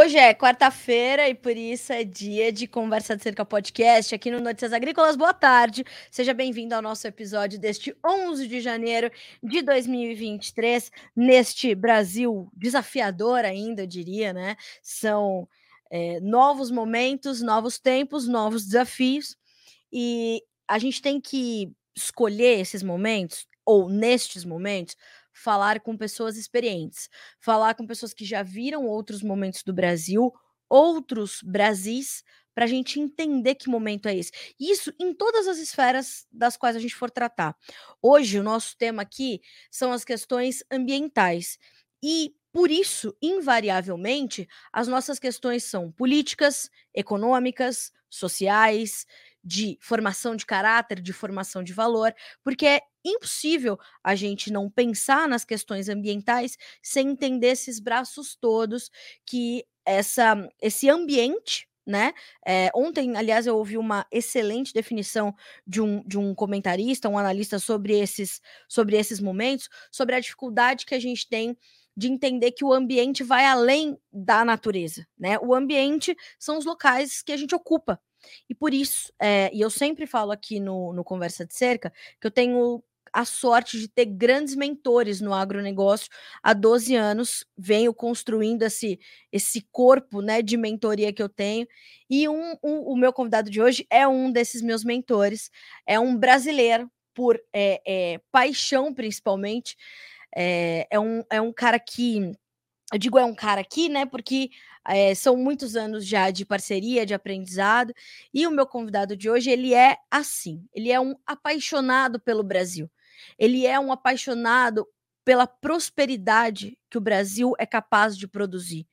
Hoje é quarta-feira e por isso é dia de Conversa de Cerca Podcast aqui no Notícias Agrícolas. Boa tarde, seja bem-vindo ao nosso episódio deste 11 de janeiro de 2023, neste Brasil desafiador ainda, eu diria, né? São é, novos momentos, novos tempos, novos desafios e a gente tem que escolher esses momentos, ou nestes momentos, falar com pessoas experientes, falar com pessoas que já viram outros momentos do Brasil, outros Brasis, para a gente entender que momento é esse. Isso em todas as esferas das quais a gente for tratar. Hoje, o nosso tema aqui são as questões ambientais. E por isso, invariavelmente, as nossas questões são políticas, econômicas, sociais, de formação de caráter, de formação de valor, porque é impossível a gente não pensar nas questões ambientais sem entender esses braços todos que essa esse ambiente né? É, ontem, aliás, eu ouvi uma excelente definição de um, de um comentarista, um analista sobre esses, sobre esses momentos, sobre a dificuldade que a gente tem de entender que o ambiente vai além da natureza, né? O ambiente são os locais que a gente ocupa, e por isso, é, e eu sempre falo aqui no, no Conversa de Cerca, que eu tenho a sorte de ter grandes mentores no agronegócio. Há 12 anos, venho construindo esse, esse corpo né, de mentoria que eu tenho, e um, um, o meu convidado de hoje é um desses meus mentores, é um brasileiro, por é, é, paixão principalmente, é, é, um, é um cara que eu digo é um cara aqui, né? Porque é, são muitos anos já de parceria, de aprendizado. E o meu convidado de hoje, ele é assim. Ele é um apaixonado pelo Brasil. Ele é um apaixonado pela prosperidade que o Brasil é capaz de produzir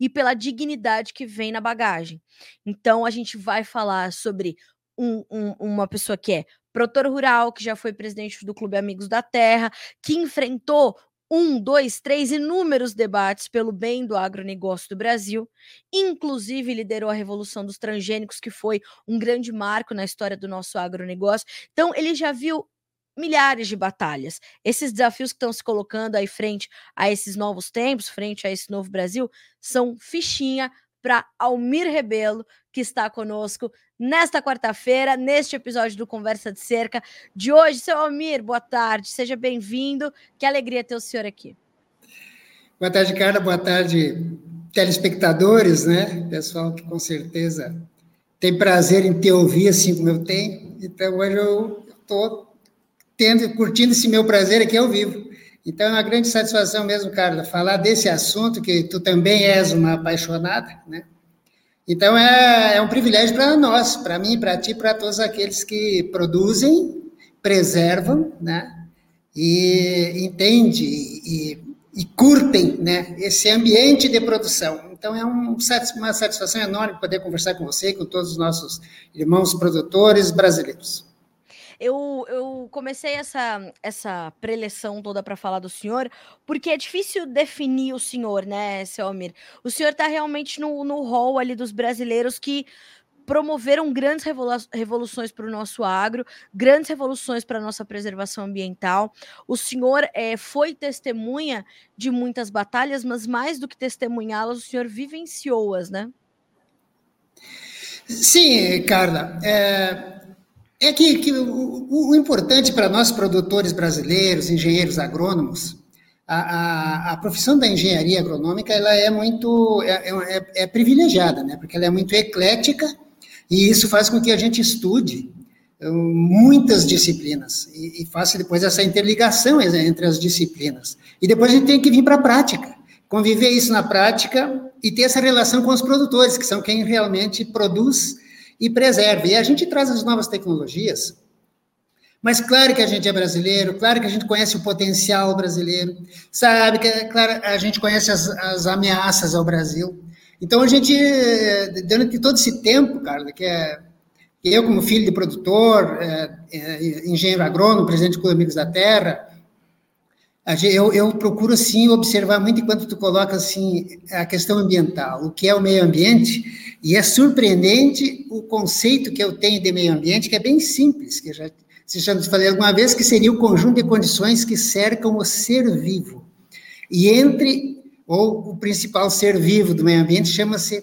e pela dignidade que vem na bagagem. Então, a gente vai falar sobre um, um, uma pessoa que é produtor rural, que já foi presidente do Clube Amigos da Terra, que enfrentou um, dois, três inúmeros debates pelo bem do agronegócio do Brasil, inclusive liderou a Revolução dos Transgênicos, que foi um grande marco na história do nosso agronegócio. Então, ele já viu milhares de batalhas. Esses desafios que estão se colocando aí frente a esses novos tempos, frente a esse novo Brasil, são fichinha para Almir Rebelo, que está conosco nesta quarta-feira, neste episódio do Conversa de Cerca de hoje. Seu Almir, boa tarde, seja bem-vindo. Que alegria ter o senhor aqui. Boa tarde, Carla. Boa tarde, telespectadores, né? Pessoal que com certeza tem prazer em te ouvir assim como eu tenho. Então, hoje eu estou tendo, curtindo esse meu prazer aqui ao vivo. Então, é uma grande satisfação mesmo, Carla, falar desse assunto, que tu também és uma apaixonada, né? Então, é, é um privilégio para nós, para mim, para ti, para todos aqueles que produzem, preservam, né? E entende e, e curtem, né? Esse ambiente de produção. Então, é um, uma satisfação enorme poder conversar com você e com todos os nossos irmãos produtores brasileiros. Eu, eu comecei essa, essa preleção toda para falar do senhor, porque é difícil definir o senhor, né, Selmir? O senhor está realmente no, no hall ali dos brasileiros que promoveram grandes revolu revoluções para o nosso agro, grandes revoluções para a nossa preservação ambiental. O senhor é, foi testemunha de muitas batalhas, mas mais do que testemunhá-las, o senhor vivenciou-as, né? Sim, Carla. É, é que, que o, o, importante para nós produtores brasileiros, engenheiros agrônomos, a, a, a, profissão da engenharia agronômica ela é muito é, é, é, privilegiada, né? Porque ela é muito eclética e isso faz com que a gente estude hum, muitas disciplinas e, e faça depois essa interligação entre as disciplinas. E depois a gente tem que vir para a prática, conviver isso na prática e ter essa relação com os produtores, que são quem realmente produz e preserve. E a gente traz as novas tecnologias, mas claro que a gente é brasileiro, claro que a gente conhece o potencial brasileiro, sabe que, claro, a gente conhece as, as ameaças ao Brasil. Então, a gente, durante todo esse tempo, Carla, que é eu, como filho de produtor, é, é, engenheiro agrônomo, presidente do Clube Amigos da Terra, eu, eu, procuro, sim, observar muito enquanto tu coloca, assim, a questão ambiental, o que é o meio ambiente, e é surpreendente o conceito que eu tenho de meio ambiente, que é bem simples, que já, já te falei alguma vez, que seria o conjunto de condições que cercam o ser vivo. E entre ou o principal ser vivo do meio ambiente chama-se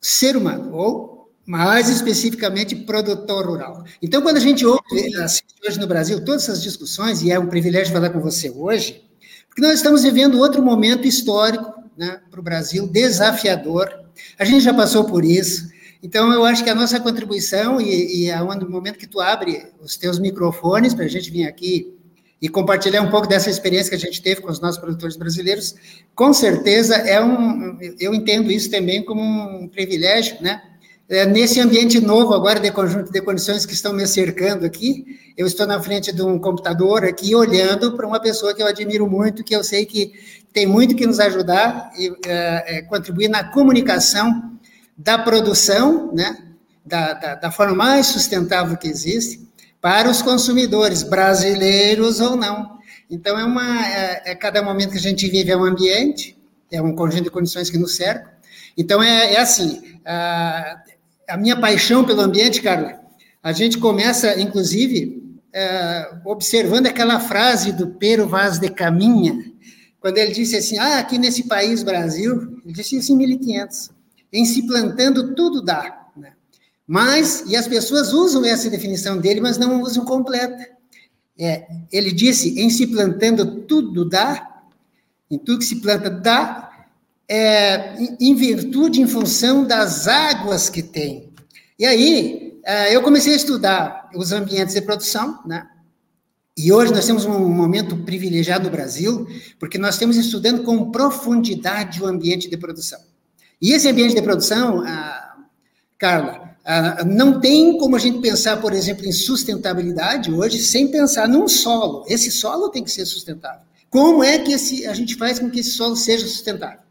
ser humano, ou mais especificamente produtor rural. Então, quando a gente ouve hoje no Brasil todas essas discussões, e é um privilégio falar com você hoje, porque nós estamos vivendo outro momento histórico né, para o Brasil, desafiador. A gente já passou por isso. Então, eu acho que a nossa contribuição, e, e é no momento que tu abre os teus microfones para a gente vir aqui e compartilhar um pouco dessa experiência que a gente teve com os nossos produtores brasileiros, com certeza é um, eu entendo isso também como um privilégio, né? É, nesse ambiente novo agora de conjunto de condições que estão me cercando aqui, eu estou na frente de um computador aqui olhando para uma pessoa que eu admiro muito, que eu sei que tem muito que nos ajudar e é, é, contribuir na comunicação da produção, né, da, da, da, forma mais sustentável que existe, para os consumidores, brasileiros ou não. Então, é, uma, é, é cada momento que a gente vive é um ambiente, é um conjunto de condições que nos cercam. Então, é, é assim, a, a, minha paixão pelo ambiente, Carla, a gente começa, inclusive, é, observando aquela frase do Pero Vaz de Caminha, quando ele disse assim, ah, aqui nesse país, Brasil, ele disse isso em 1500, em se plantando tudo dá. Né? Mas, e as pessoas usam essa definição dele, mas não usam completa. É, ele disse, em se plantando tudo dá, em tudo que se planta dá, é, em virtude, em função das águas que tem. E aí, é, eu comecei a estudar os ambientes de produção, né? E hoje nós temos um momento privilegiado no Brasil, porque nós estamos estudando com profundidade o ambiente de produção. E esse ambiente de produção, ah, Carla, ah, não tem como a gente pensar, por exemplo, em sustentabilidade hoje sem pensar num solo. Esse solo tem que ser sustentável. Como é que esse, a gente faz com que esse solo seja sustentável?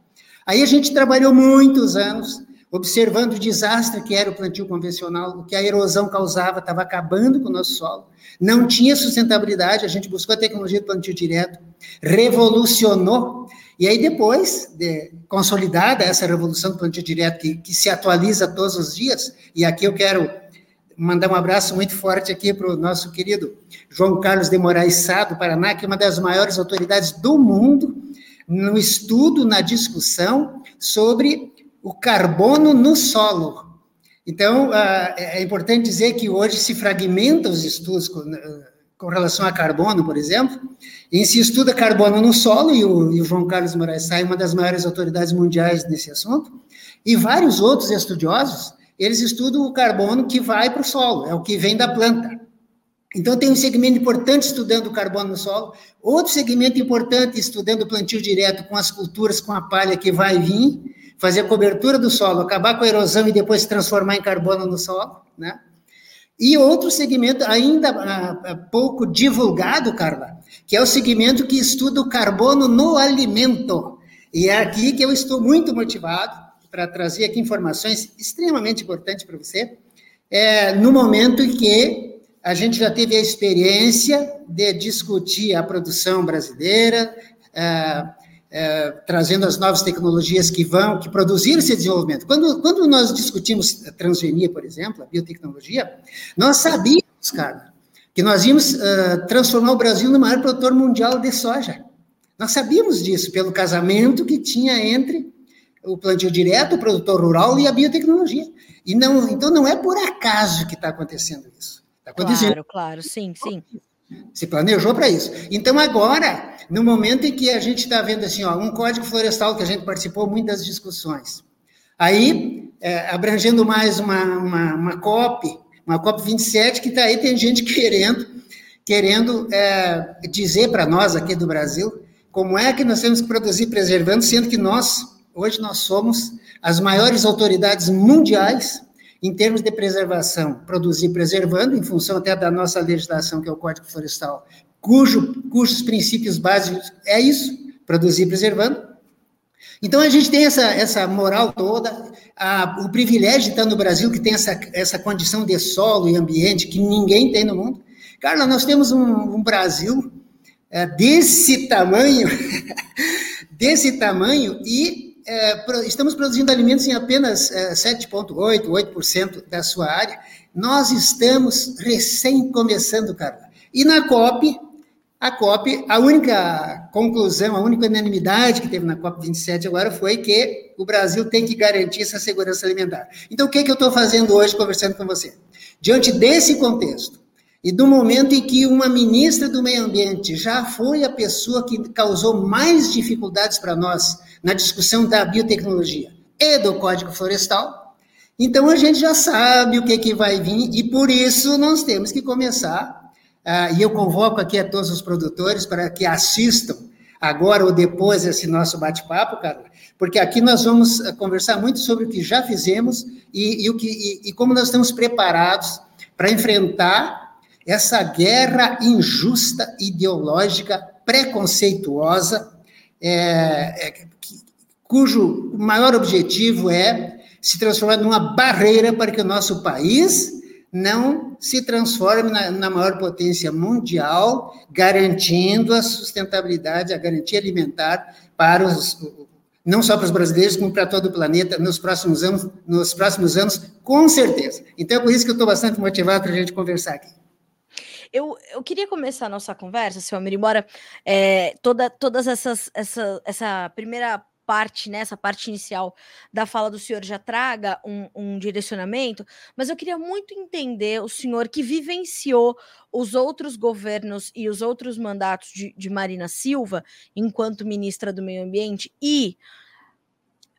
Aí a gente trabalhou muitos anos observando o desastre que era o plantio convencional, o que a erosão causava, estava acabando com o nosso solo, não tinha sustentabilidade, a gente buscou a tecnologia do plantio direto, revolucionou e aí, depois de consolidada essa revolução do plantio direto, que, que se atualiza todos os dias, e aqui eu quero mandar um abraço muito forte aqui para o nosso querido João Carlos de Moraes Sá, do Paraná, que é uma das maiores autoridades do mundo no estudo, na discussão sobre o carbono no solo. Então, ah, é importante dizer que hoje se fragmentam os estudos com relação a carbono, por exemplo, em se estuda carbono no solo, e o, e João Carlos Moraes Sai uma das maiores autoridades mundiais nesse assunto, e vários outros estudiosos, eles estudam o carbono que vai para o solo, é o que vem da planta. Então, tem um segmento importante estudando o carbono no solo, outro segmento importante estudando o plantio direto com as culturas, com a palha que vai vir, fazer a cobertura do solo, acabar com a erosão e depois se transformar em carbono no solo, né? E outro segmento ainda uh, pouco divulgado, Carla, que é o segmento que estuda o carbono no alimento. E é aqui que eu estou muito motivado para trazer aqui informações extremamente importantes para você, é, no momento em que a gente já teve a experiência de discutir a produção brasileira, é, é, trazendo as novas tecnologias que vão, que produziram esse desenvolvimento. Quando, quando nós discutimos transgenia, por exemplo, a biotecnologia, nós sabíamos, cara, que nós íamos uh, transformar o Brasil no maior produtor mundial de soja. Nós sabíamos disso pelo casamento que tinha entre o plantio direto, o produtor rural e a biotecnologia. E não, então não é por acaso que está acontecendo isso. Acontecendo. Claro, claro, sim, sim. Se planejou para isso. Então, agora, no momento em que a gente está vendo assim, ó, um código florestal que a gente participou muito das discussões, aí, é, abrangendo mais uma, uma, uma COP, uma COP 27, que está aí, tem gente querendo, querendo é, dizer para nós aqui do Brasil como é que nós temos que produzir preservando, sendo que nós, hoje, nós somos as maiores autoridades mundiais em termos de preservação, produzir preservando, em função até da nossa legislação, que é o Código Florestal, cujo, cujos princípios básicos é isso, produzir preservando. Então, a gente tem essa, essa moral toda, a, o privilégio de estar no Brasil, que tem essa, essa condição de solo e ambiente que ninguém tem no mundo. Carla, nós temos um, um Brasil é, desse tamanho, desse tamanho, e é, estamos produzindo alimentos em apenas é, 7,8%, 8% da sua área. Nós estamos recém começando, Carla. E na COP, a COP, a única conclusão, a única unanimidade que teve na COP 27 agora foi que o Brasil tem que garantir essa segurança alimentar. Então, o que, é que eu estou fazendo hoje conversando com você? Diante desse contexto, e do momento em que uma ministra do Meio Ambiente já foi a pessoa que causou mais dificuldades para nós na discussão da biotecnologia e do Código Florestal, então a gente já sabe o que, que vai vir e por isso nós temos que começar ah, e eu convoco aqui a todos os produtores para que assistam agora ou depois esse nosso bate-papo, Carla, porque aqui nós vamos ah, conversar muito sobre o que já fizemos e, e o que, e, e como nós estamos preparados para enfrentar essa guerra injusta, ideológica, preconceituosa, é, é, cujo maior objetivo é se transformar numa barreira para que o nosso país não se transforme na, na, maior potência mundial, garantindo a sustentabilidade, a garantia alimentar para os não só para os brasileiros, como para todo o planeta nos próximos anos, nos próximos anos, com certeza. Então é por isso que eu estou bastante motivado para a gente conversar aqui. Eu, eu queria começar a nossa conversa, seu Amir, embora é, toda, todas essas essa, essa primeira parte, né, essa parte inicial da fala do senhor já traga um, um, direcionamento, mas eu queria muito entender o senhor que vivenciou os outros governos e os outros mandatos de, de Marina Silva enquanto ministra do Meio Ambiente e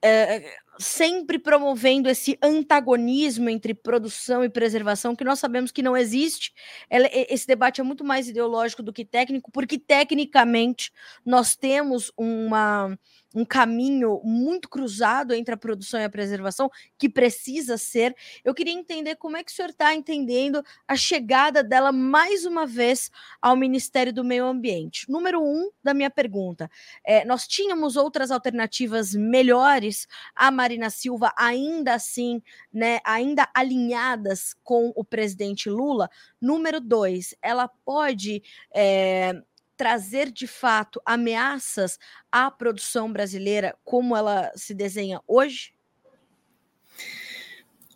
é, sempre promovendo esse antagonismo entre produção e preservação, que nós sabemos que não existe. esse debate é muito mais ideológico do que técnico, porque tecnicamente nós temos uma um caminho muito cruzado entre a produção e a preservação, que precisa ser. Eu queria entender como é que o senhor está entendendo a chegada dela mais uma vez ao Ministério do Meio Ambiente. Número um da minha pergunta: é, nós tínhamos outras alternativas melhores, a Marina Silva ainda assim, né, ainda alinhadas com o presidente Lula. Número dois, ela pode. É, trazer de fato ameaças à produção brasileira como ela se desenha hoje?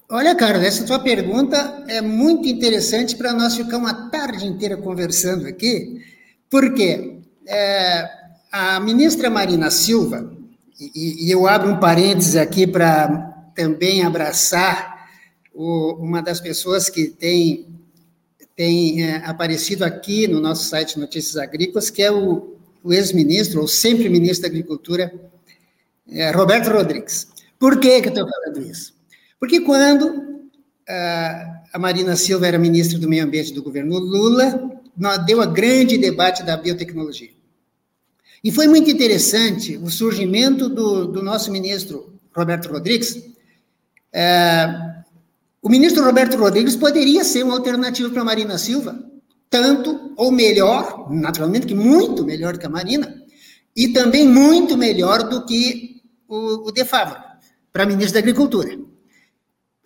Olha, Carlos, essa tua pergunta é muito interessante para nós ficar uma tarde inteira conversando aqui, porque é, a ministra Marina Silva, e, e, eu abro um parêntese aqui para também abraçar o, uma das pessoas que tem tem é, aparecido aqui no nosso site Notícias Agrícolas, que é o, o ex-ministro, ou sempre ministro da Agricultura, é, Roberto Rodrigues. Por que, que eu estou falando isso? Porque quando a, Marina Silva era ministra do Meio Ambiente do governo Lula, deu a grande debate da biotecnologia. E foi muito interessante o surgimento do, do nosso ministro Roberto Rodrigues, é, o ministro Roberto Rodrigues poderia ser uma alternativa para Marina Silva, tanto ou melhor, naturalmente que muito melhor que a Marina, e também muito melhor do que o, o De Favre, para ministro da Agricultura.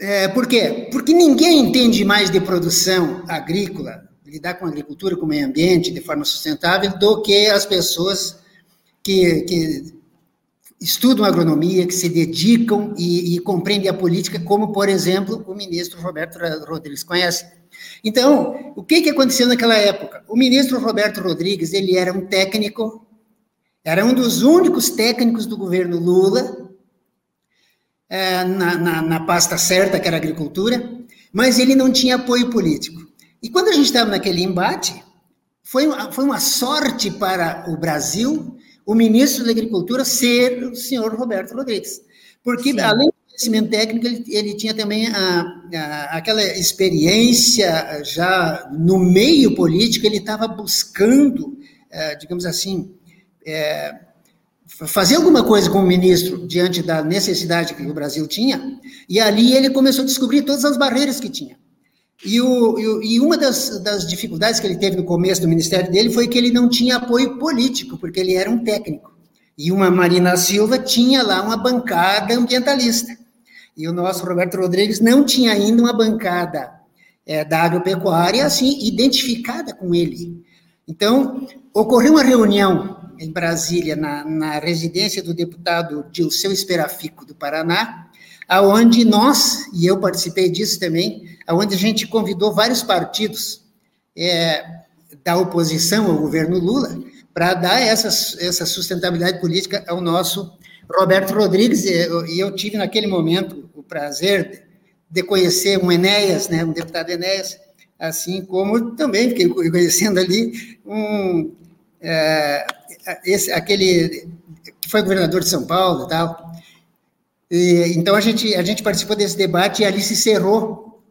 É, por quê? Porque ninguém entende mais de produção agrícola, lidar com a agricultura, com o meio ambiente de forma sustentável, do que as pessoas que, que estudam agronomia, que se dedicam e, e, compreendem a política, como, por exemplo, o ministro Roberto Rodrigues conhece. Então, o que, que aconteceu naquela época? O ministro Roberto Rodrigues, ele era um técnico, era um dos únicos técnicos do governo Lula, é, na, na, na pasta certa, que era agricultura, mas ele não tinha apoio político. E quando a gente estava naquele embate, foi foi uma sorte para o Brasil o ministro da Agricultura ser o senhor Roberto Rodrigues. Porque, Sim. além do conhecimento técnico, ele, ele tinha também a, a, aquela experiência já no meio político, ele estava buscando, é, digamos assim, é, fazer alguma coisa como ministro diante da necessidade que o Brasil tinha, e ali ele começou a descobrir todas as barreiras que tinha. E, o, e uma das, das, dificuldades que ele teve no começo do ministério dele foi que ele não tinha apoio político, porque ele era um técnico. E uma Marina Silva tinha lá uma bancada ambientalista. E o nosso Roberto Rodrigues não tinha ainda uma bancada é, da agropecuária assim identificada com ele. Então, ocorreu uma reunião em Brasília, na, na residência do deputado Dilceu Esperafico, do Paraná, aonde nós, e eu participei disso também, onde a gente convidou vários partidos é, da oposição ao governo Lula para dar essa, essa sustentabilidade política ao nosso Roberto Rodrigues. E eu, e eu tive, naquele momento, o prazer de conhecer um Enéas, né, um deputado Enéas, assim como também fiquei conhecendo ali um, é, esse, aquele que foi governador de São Paulo e tal. E, então a gente, a gente participou desse debate e ali se cerrou,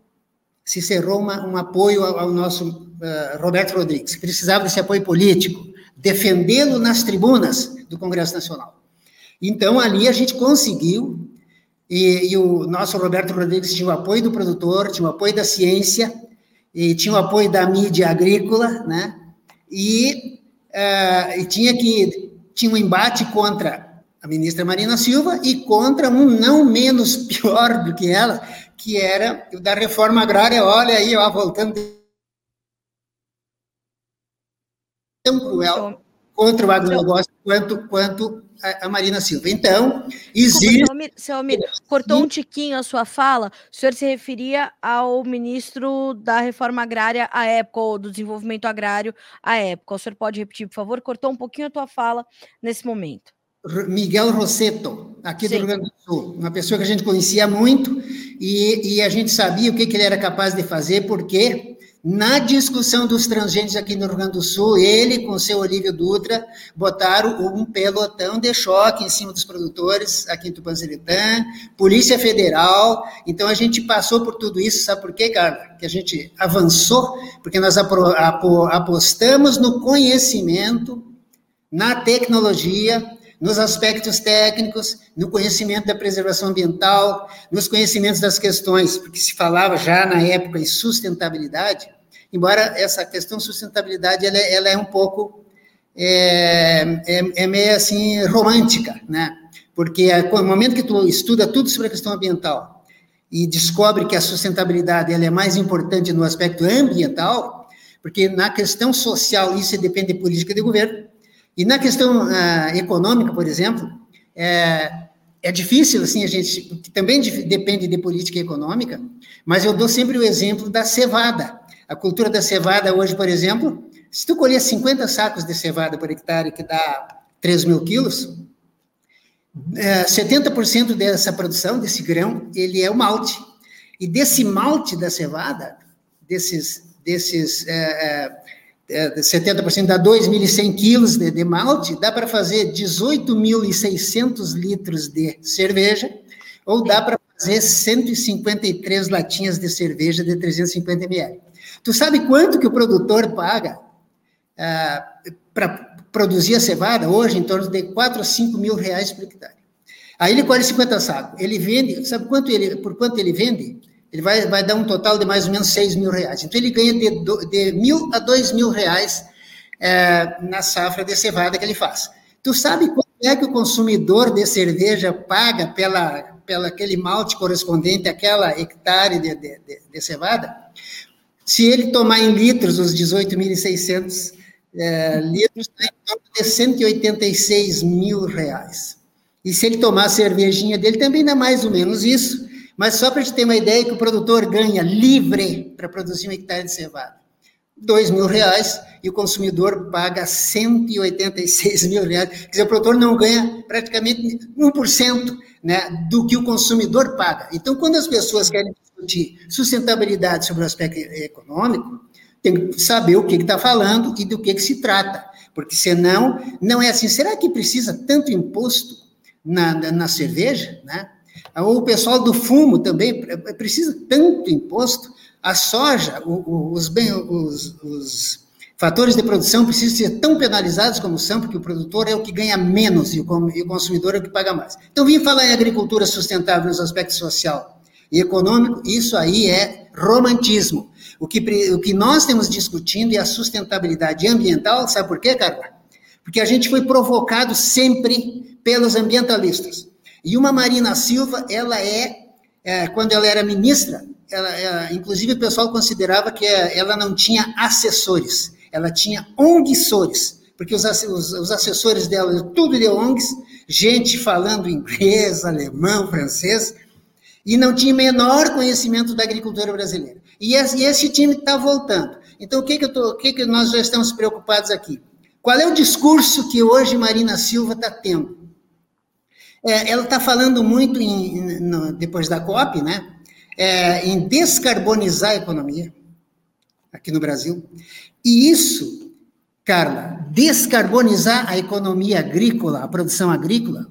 se cerrou uma, um apoio ao, ao nosso uh, Roberto Rodrigues, que precisava desse apoio político, defendê-lo nas tribunas do Congresso Nacional. Então ali a gente conseguiu, e, e o nosso Roberto Rodrigues tinha o apoio do produtor, tinha o apoio da ciência, e tinha o apoio da mídia agrícola, né? E, uh, e tinha que tinha um embate contra a ministra Marina Silva e contra um não menos pior do que ela, que era o da reforma agrária. Olha aí, ó, voltando tão cruel contra o agronegócio quanto quanto a, Marina Silva. Então, existe. Desculpa, seu Almir, cortou um tiquinho a sua fala. O senhor se referia ao ministro da Reforma Agrária à época, ou do desenvolvimento agrário à época. O senhor pode repetir, por favor? Cortou um pouquinho a tua fala nesse momento. Miguel Rosseto, aqui Sim. do Rio Grande do Sul, uma pessoa que a gente conhecia muito e, e a gente sabia o que, que ele era capaz de fazer, porque na discussão dos transgênicos aqui no Rio Grande do Sul, ele com seu Olívio Dutra botaram um pelotão de choque em cima dos produtores aqui em Tupanziritã, Polícia Federal. Então a gente passou por tudo isso, sabe por quê, Carla? Que a gente avançou, porque nós apostamos no conhecimento, na tecnologia, nos aspectos técnicos, no conhecimento da preservação ambiental, nos conhecimentos das questões, porque se falava já na época em sustentabilidade, embora essa questão de sustentabilidade ela, é, ela é um pouco é, é, é, meio assim romântica, né? Porque no momento que tu estuda tudo sobre a questão ambiental e descobre que a sustentabilidade ela é mais importante no aspecto ambiental, porque na questão social isso depende de política de governo e na questão uh, econômica, por exemplo, é, é difícil, assim, a gente, que também depende de política econômica, mas eu dou sempre o exemplo da cevada. A cultura da cevada hoje, por exemplo, se tu colher 50 sacos de cevada por hectare, que dá 3 mil quilos, é, 70% dessa produção, desse grão, ele é o malte. E desse malte da cevada, desses, desses é, é, 70% dá 2.100 quilos de, de malte, dá para fazer 18.600 litros de cerveja, ou dá para fazer 153 latinhas de cerveja de 350 ml. Tu sabe quanto que o produtor paga ah, para produzir a cevada? Hoje, em torno de 4 a 5 mil reais por hectare. Aí ele colhe 50 sacos. Ele vende, sabe quanto ele, por quanto ele vende? Ele vai, vai dar um total de mais ou menos 6 mil reais. Então ele ganha de, de mil a 2 mil reais é, na safra de cevada que ele faz. Tu sabe quanto é que o consumidor de cerveja paga pela, pela aquele malte correspondente àquela hectare de, de, de, de cevada? Se ele tomar em litros os 18.600 é, litros, está em torno de 186 mil reais. E se ele tomar a cervejinha dele, também dá mais ou menos isso. Mas só para te ter uma ideia que o produtor ganha livre para produzir um hectare de cevada. dois mil reais e o consumidor paga 186 mil reais. Quer dizer, o produtor não ganha praticamente 1% né, do que o consumidor paga. Então, quando as pessoas querem discutir sustentabilidade sobre o aspecto econômico, tem que saber o que está falando e do que, que se trata. Porque senão, não é assim. Será que precisa tanto imposto na, na, na cerveja? Né? Ou o pessoal do fumo também precisa tanto imposto? A soja, os, bem, os, os fatores de produção precisam ser tão penalizados como são, porque o produtor é o que ganha menos e o consumidor é o que paga mais. Então, vim falar em agricultura sustentável nos aspectos social e econômico, isso aí é romantismo. O que, o que nós temos discutindo é a sustentabilidade ambiental, sabe por quê, Carla? Porque a gente foi provocado sempre pelos ambientalistas. E uma Marina Silva, ela é, é quando ela era ministra, ela, ela, inclusive o pessoal considerava que ela não tinha assessores, ela tinha onguissores, porque os, os, os assessores dela, tudo de ONGs, gente falando inglês, alemão, francês, e não tinha menor conhecimento da agricultura brasileira. E esse, time está voltando. Então, o que, que, tô, o que, que nós já estamos preocupados aqui? Qual é o discurso que hoje Marina Silva está tendo? É, ela está falando muito, em, no, depois da COP, né, é, em descarbonizar a economia aqui no Brasil. E isso, Carla, descarbonizar a economia agrícola, a produção agrícola,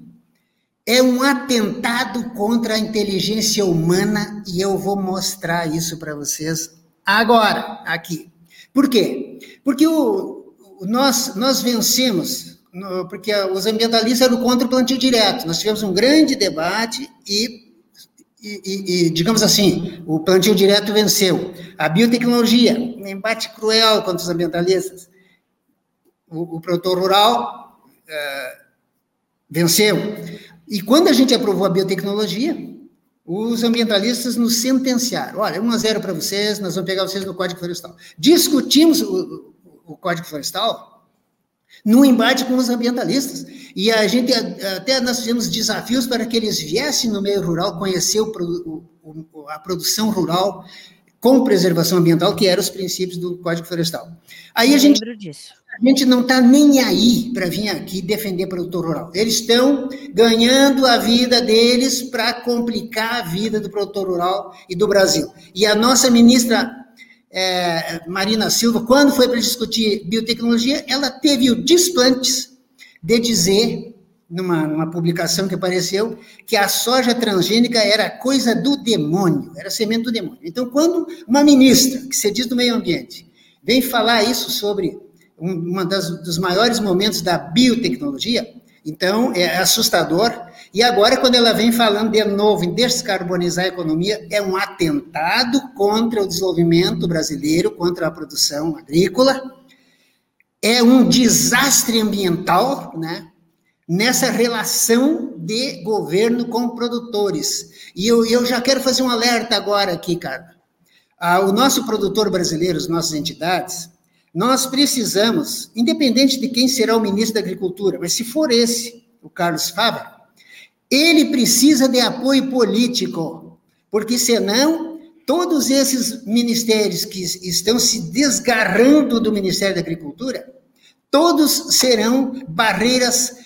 é um atentado contra a inteligência humana e eu vou mostrar isso para vocês agora, aqui. Por quê? Porque o, nós, nós vencemos, no, porque os ambientalistas eram contra o plantio direto. Nós tivemos um grande debate e, e, e, e digamos assim, o plantio direto venceu. A biotecnologia, um embate cruel contra os ambientalistas. O, o produtor rural uh, venceu. E quando a gente aprovou a biotecnologia, os ambientalistas nos sentenciaram. Olha, 1 a 0 para vocês, nós vamos pegar vocês no Código Florestal. Discutimos o, o Código Florestal no embate com os ambientalistas. E a gente até nós fizemos desafios para que eles viessem no meio rural conhecer o, o, a produção rural com preservação ambiental, que eram os princípios do Código Florestal. Aí a gente, a gente não está nem aí para vir aqui defender produtor rural. Eles estão ganhando a vida deles para complicar a vida do produtor rural e do Brasil. E a nossa ministra é, Marina Silva, quando foi para discutir biotecnologia, ela teve o desplantes de dizer numa, numa publicação que apareceu, que a soja transgênica era coisa do demônio, era semente do demônio. Então, quando uma ministra, que se diz do meio ambiente, vem falar isso sobre um das, dos maiores momentos da biotecnologia, então é assustador. E agora, quando ela vem falando de novo em descarbonizar a economia, é um atentado contra o desenvolvimento brasileiro, contra a produção agrícola, é um desastre ambiental, né? nessa relação de governo com produtores. E eu, eu já quero fazer um alerta agora aqui, cara. Ah, o nosso produtor brasileiro, as nossas entidades, nós precisamos, independente de quem será o ministro da Agricultura, mas se for esse, o Carlos Fávaro, ele precisa de apoio político, porque senão todos esses ministérios que estão se desgarrando do Ministério da Agricultura, todos serão barreiras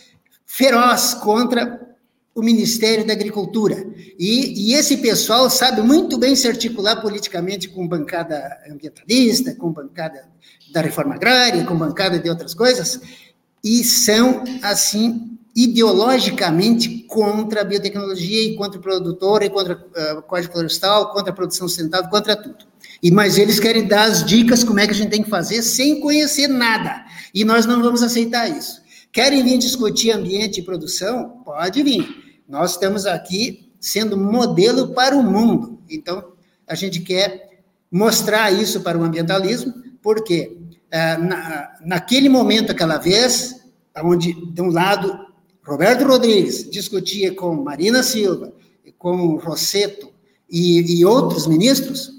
feroz contra o Ministério da Agricultura. E, e, esse pessoal sabe muito bem se articular politicamente com bancada ambientalista, com bancada da reforma agrária, com bancada de outras coisas, e são, assim, ideologicamente contra a biotecnologia e contra o produtor, e contra o Código Florestal, contra a produção sustentável, contra tudo. E, mas eles querem dar as dicas como é que a gente tem que fazer sem conhecer nada. E nós não vamos aceitar isso. Querem vir discutir ambiente e produção? Pode vir. Nós estamos aqui sendo modelo para o mundo. Então, a gente quer mostrar isso para o ambientalismo, porque é, na, naquele momento, aquela vez, onde, de um lado, Roberto Rodrigues discutia com Marina Silva, com Rosseto e, e outros ministros,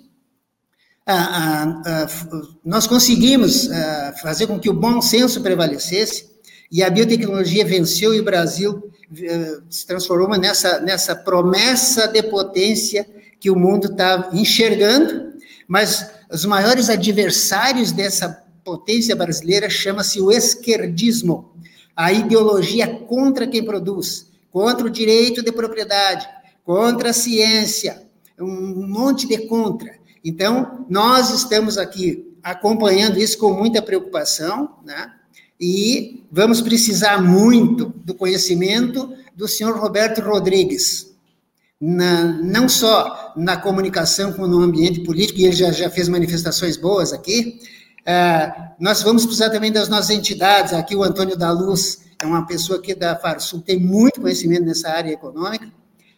nós conseguimos fazer com que o bom senso prevalecesse e a biotecnologia venceu e o Brasil uh, se transformou nessa, nessa promessa de potência que o mundo está enxergando, mas os maiores adversários dessa potência brasileira chama-se o esquerdismo, a ideologia contra quem produz, contra o direito de propriedade, contra a ciência, um monte de contra. Então, nós estamos aqui acompanhando isso com muita preocupação, né? e vamos precisar muito do conhecimento do senhor Roberto Rodrigues, na, não só na comunicação com o ambiente político, e ele já, já fez manifestações boas aqui, é, nós vamos precisar também das nossas entidades, aqui o Antônio da Luz é uma pessoa que da Farsul tem muito conhecimento nessa área econômica,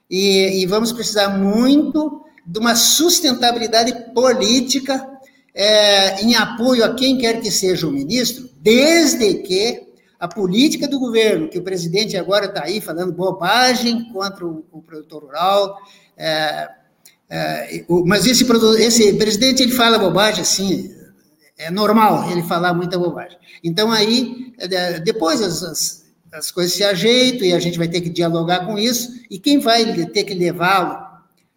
e, e vamos precisar muito de uma sustentabilidade política é, em apoio a quem quer que seja o ministro, desde que a política do governo, que o presidente agora está aí falando bobagem contra o, o produtor rural, é, é, o, mas esse, esse presidente ele fala bobagem assim, é normal ele falar muita bobagem. Então aí, é, depois as, as, as coisas se ajeitam e a gente vai ter que dialogar com isso, e quem vai ter que levá-lo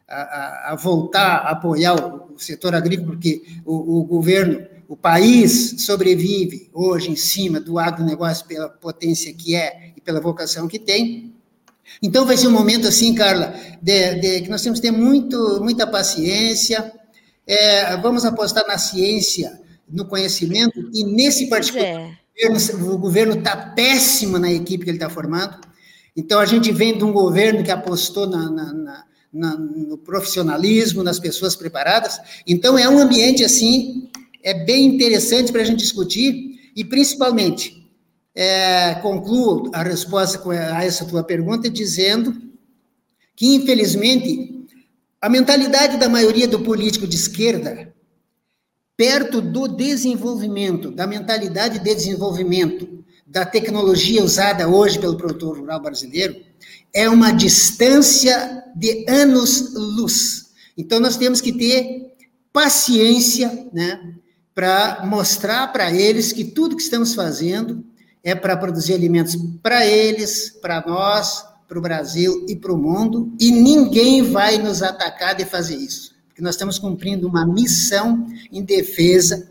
a, a, a, voltar a apoiar o, o setor agrícola, porque o, o, governo o país sobrevive hoje em cima do agronegócio pela potência que é e pela vocação que tem. Então vai ser um momento assim, Carla, de, de que nós temos que ter muito, muita paciência. É, vamos apostar na ciência, no conhecimento e nesse particular é. o governo está péssimo na equipe que ele está formando. Então a gente vem de um governo que apostou na, na, na na, no profissionalismo, nas pessoas preparadas. Então, é um ambiente, assim, é bem interessante para a gente discutir, e principalmente, é, concluo a resposta a essa tua pergunta dizendo que, infelizmente, a mentalidade da maioria do político de esquerda, perto do desenvolvimento, da mentalidade de desenvolvimento da tecnologia usada hoje pelo produtor rural brasileiro, é uma distância de anos-luz. Então, nós temos que ter paciência, né, para mostrar para eles que tudo que estamos fazendo é para produzir alimentos para eles, para nós, para o Brasil e para o mundo, e ninguém vai nos atacar de fazer isso, porque nós estamos cumprindo uma missão em defesa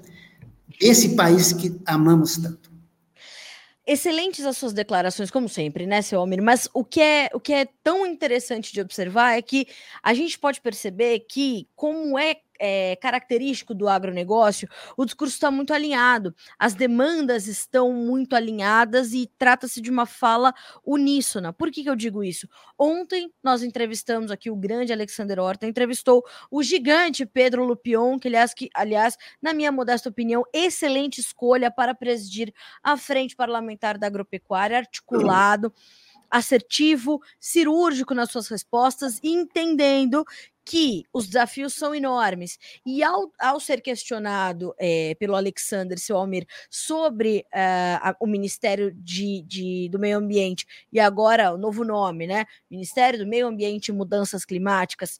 desse país que amamos tanto. Excelentes as suas declarações, como sempre, né, seu Almir? Mas o que, é, o que é tão interessante de observar é que a gente pode perceber que, como é é, característico do agronegócio, o discurso está muito alinhado, as demandas estão muito alinhadas e trata-se de uma fala uníssona. Por que, que eu digo isso? Ontem nós entrevistamos aqui o grande Alexander Horta, entrevistou o gigante Pedro Lupion, que aliás, que, aliás, na minha modesta opinião, excelente escolha para presidir a frente parlamentar da agropecuária, articulado assertivo, cirúrgico nas suas respostas, entendendo que os desafios são enormes. E ao, ao ser questionado é, pelo Alexander seu Almir sobre uh, a, o Ministério de, de, do Meio Ambiente e agora o novo nome, né? Ministério do Meio Ambiente e Mudanças Climáticas.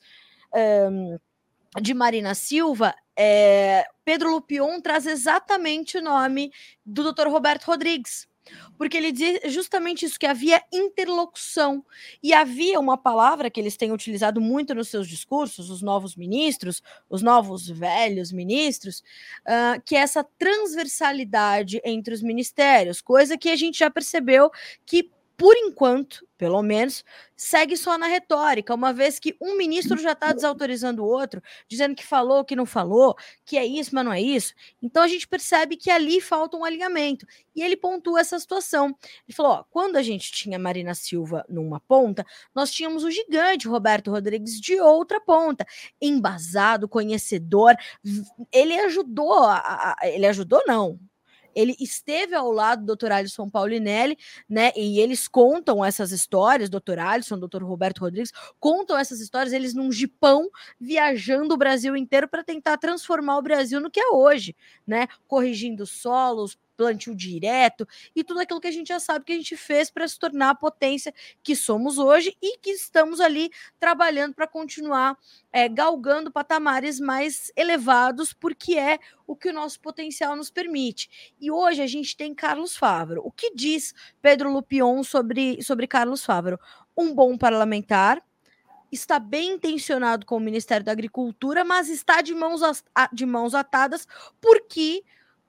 Um, de Marina Silva, é, Pedro Lupion traz exatamente o nome do Dr. Roberto Rodrigues, porque ele diz justamente isso, que havia interlocução. E havia uma palavra que eles têm utilizado muito nos seus discursos, os novos ministros, os novos velhos ministros, uh, que é essa transversalidade entre os ministérios, coisa que a gente já percebeu que por enquanto, pelo menos, segue só na retórica, uma vez que um ministro já está desautorizando o outro, dizendo que falou, que não falou, que é isso, mas não é isso. Então a gente percebe que ali falta um alinhamento. E ele pontua essa situação. Ele falou: ó, quando a gente tinha Marina Silva numa ponta, nós tínhamos o gigante Roberto Rodrigues de outra ponta, embasado, conhecedor. Ele ajudou, a, a, ele ajudou, não ele esteve ao lado do Dr. Alisson Paulinelli, né? E eles contam essas histórias, Dr. Alisson, Dr. Roberto Rodrigues, contam essas histórias, eles num jipão viajando o Brasil inteiro para tentar transformar o Brasil no que é hoje, né? Corrigindo solos, plantio direto e tudo aquilo que a gente já sabe que a gente fez para se tornar a potência que somos hoje e que estamos ali trabalhando para continuar é, galgando patamares mais elevados, porque é o que o nosso potencial nos permite. E hoje a gente tem Carlos Fávaro. O que diz Pedro Lupion sobre, sobre Carlos Fávaro? Um bom parlamentar, está bem intencionado com o Ministério da Agricultura, mas está de mãos, de mãos atadas porque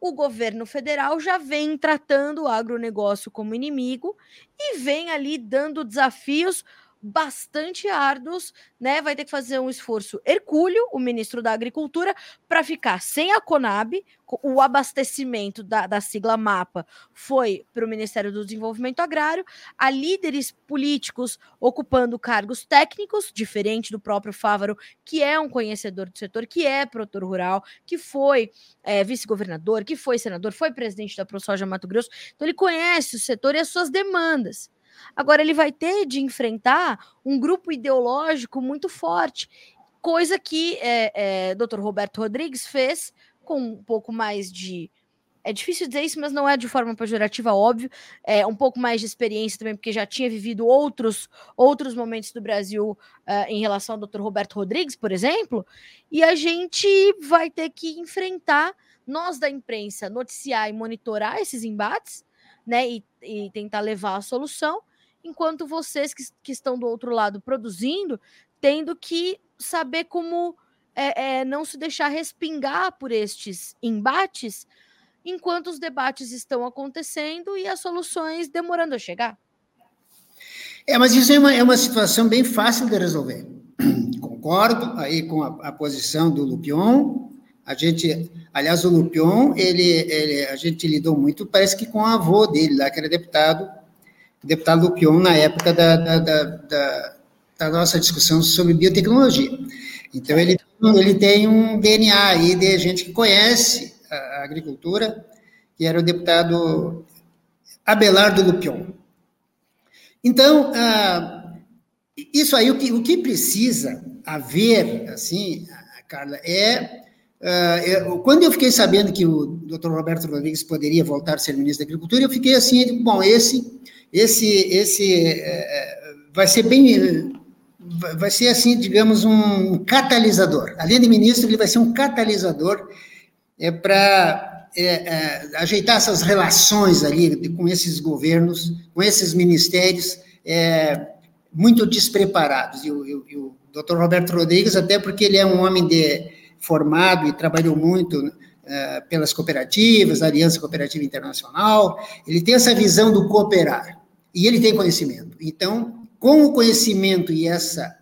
o governo federal já vem tratando o agronegócio como inimigo e vem ali dando desafios bastante árduos, né? Vai ter que fazer um esforço hercúleo, o ministro da Agricultura, para ficar sem a Conab. O abastecimento da, da sigla MAPA foi para o Ministério do Desenvolvimento Agrário. Há líderes políticos ocupando cargos técnicos, diferente do próprio Fávaro, que é um conhecedor do setor, que é produtor rural, que foi é, vice-governador, que foi senador, foi presidente da ProSoja Mato Grosso. Então, ele conhece o setor e as suas demandas. Agora, ele vai ter de enfrentar um grupo ideológico muito forte, coisa que é, é, Dr. Roberto Rodrigues fez com um pouco mais de. É difícil dizer isso, mas não é de forma pejorativa, óbvio. É um pouco mais de experiência também, porque já tinha vivido outros, outros momentos do Brasil uh, em relação ao Dr. Roberto Rodrigues, por exemplo. E a gente vai ter que enfrentar, nós da imprensa, noticiar e monitorar esses embates, né? E, e tentar levar a solução enquanto vocês que, que estão do outro lado produzindo, tendo que saber como é, é, não se deixar respingar por estes embates, enquanto os debates estão acontecendo e as soluções demorando a chegar. É, mas isso é uma, é uma situação bem fácil de resolver. Concordo aí com a, a posição do Lupion. A gente, aliás, o Lupion, ele, ele, a gente lidou muito, parece que com o avô dele lá, que era deputado, deputado Lupion, na época da, da, da, da, nossa discussão sobre biotecnologia. Então, ele, ele tem um DNA aí de gente que conhece a, a agricultura, que era o deputado Abelardo Lupion. Então, ah, isso aí, o que, o que precisa haver, assim, Carla, é, ah, Quando eu fiquei sabendo que o doutor Roberto Rodrigues poderia voltar a ser ministro da Agricultura, eu fiquei assim, bom, esse, esse, esse é, vai ser bem vai ser assim, digamos, um catalisador. Além de ministro, ele vai ser um catalisador é, para é, é, ajeitar essas relações ali com esses governos, com esses ministérios é, muito despreparados. E o, e, e o doutor Roberto Rodrigues, até porque ele é um homem de, formado e trabalhou muito é, pelas cooperativas, Aliança Cooperativa Internacional, ele tem essa visão do cooperar, e ele tem conhecimento. Então, com o conhecimento e essa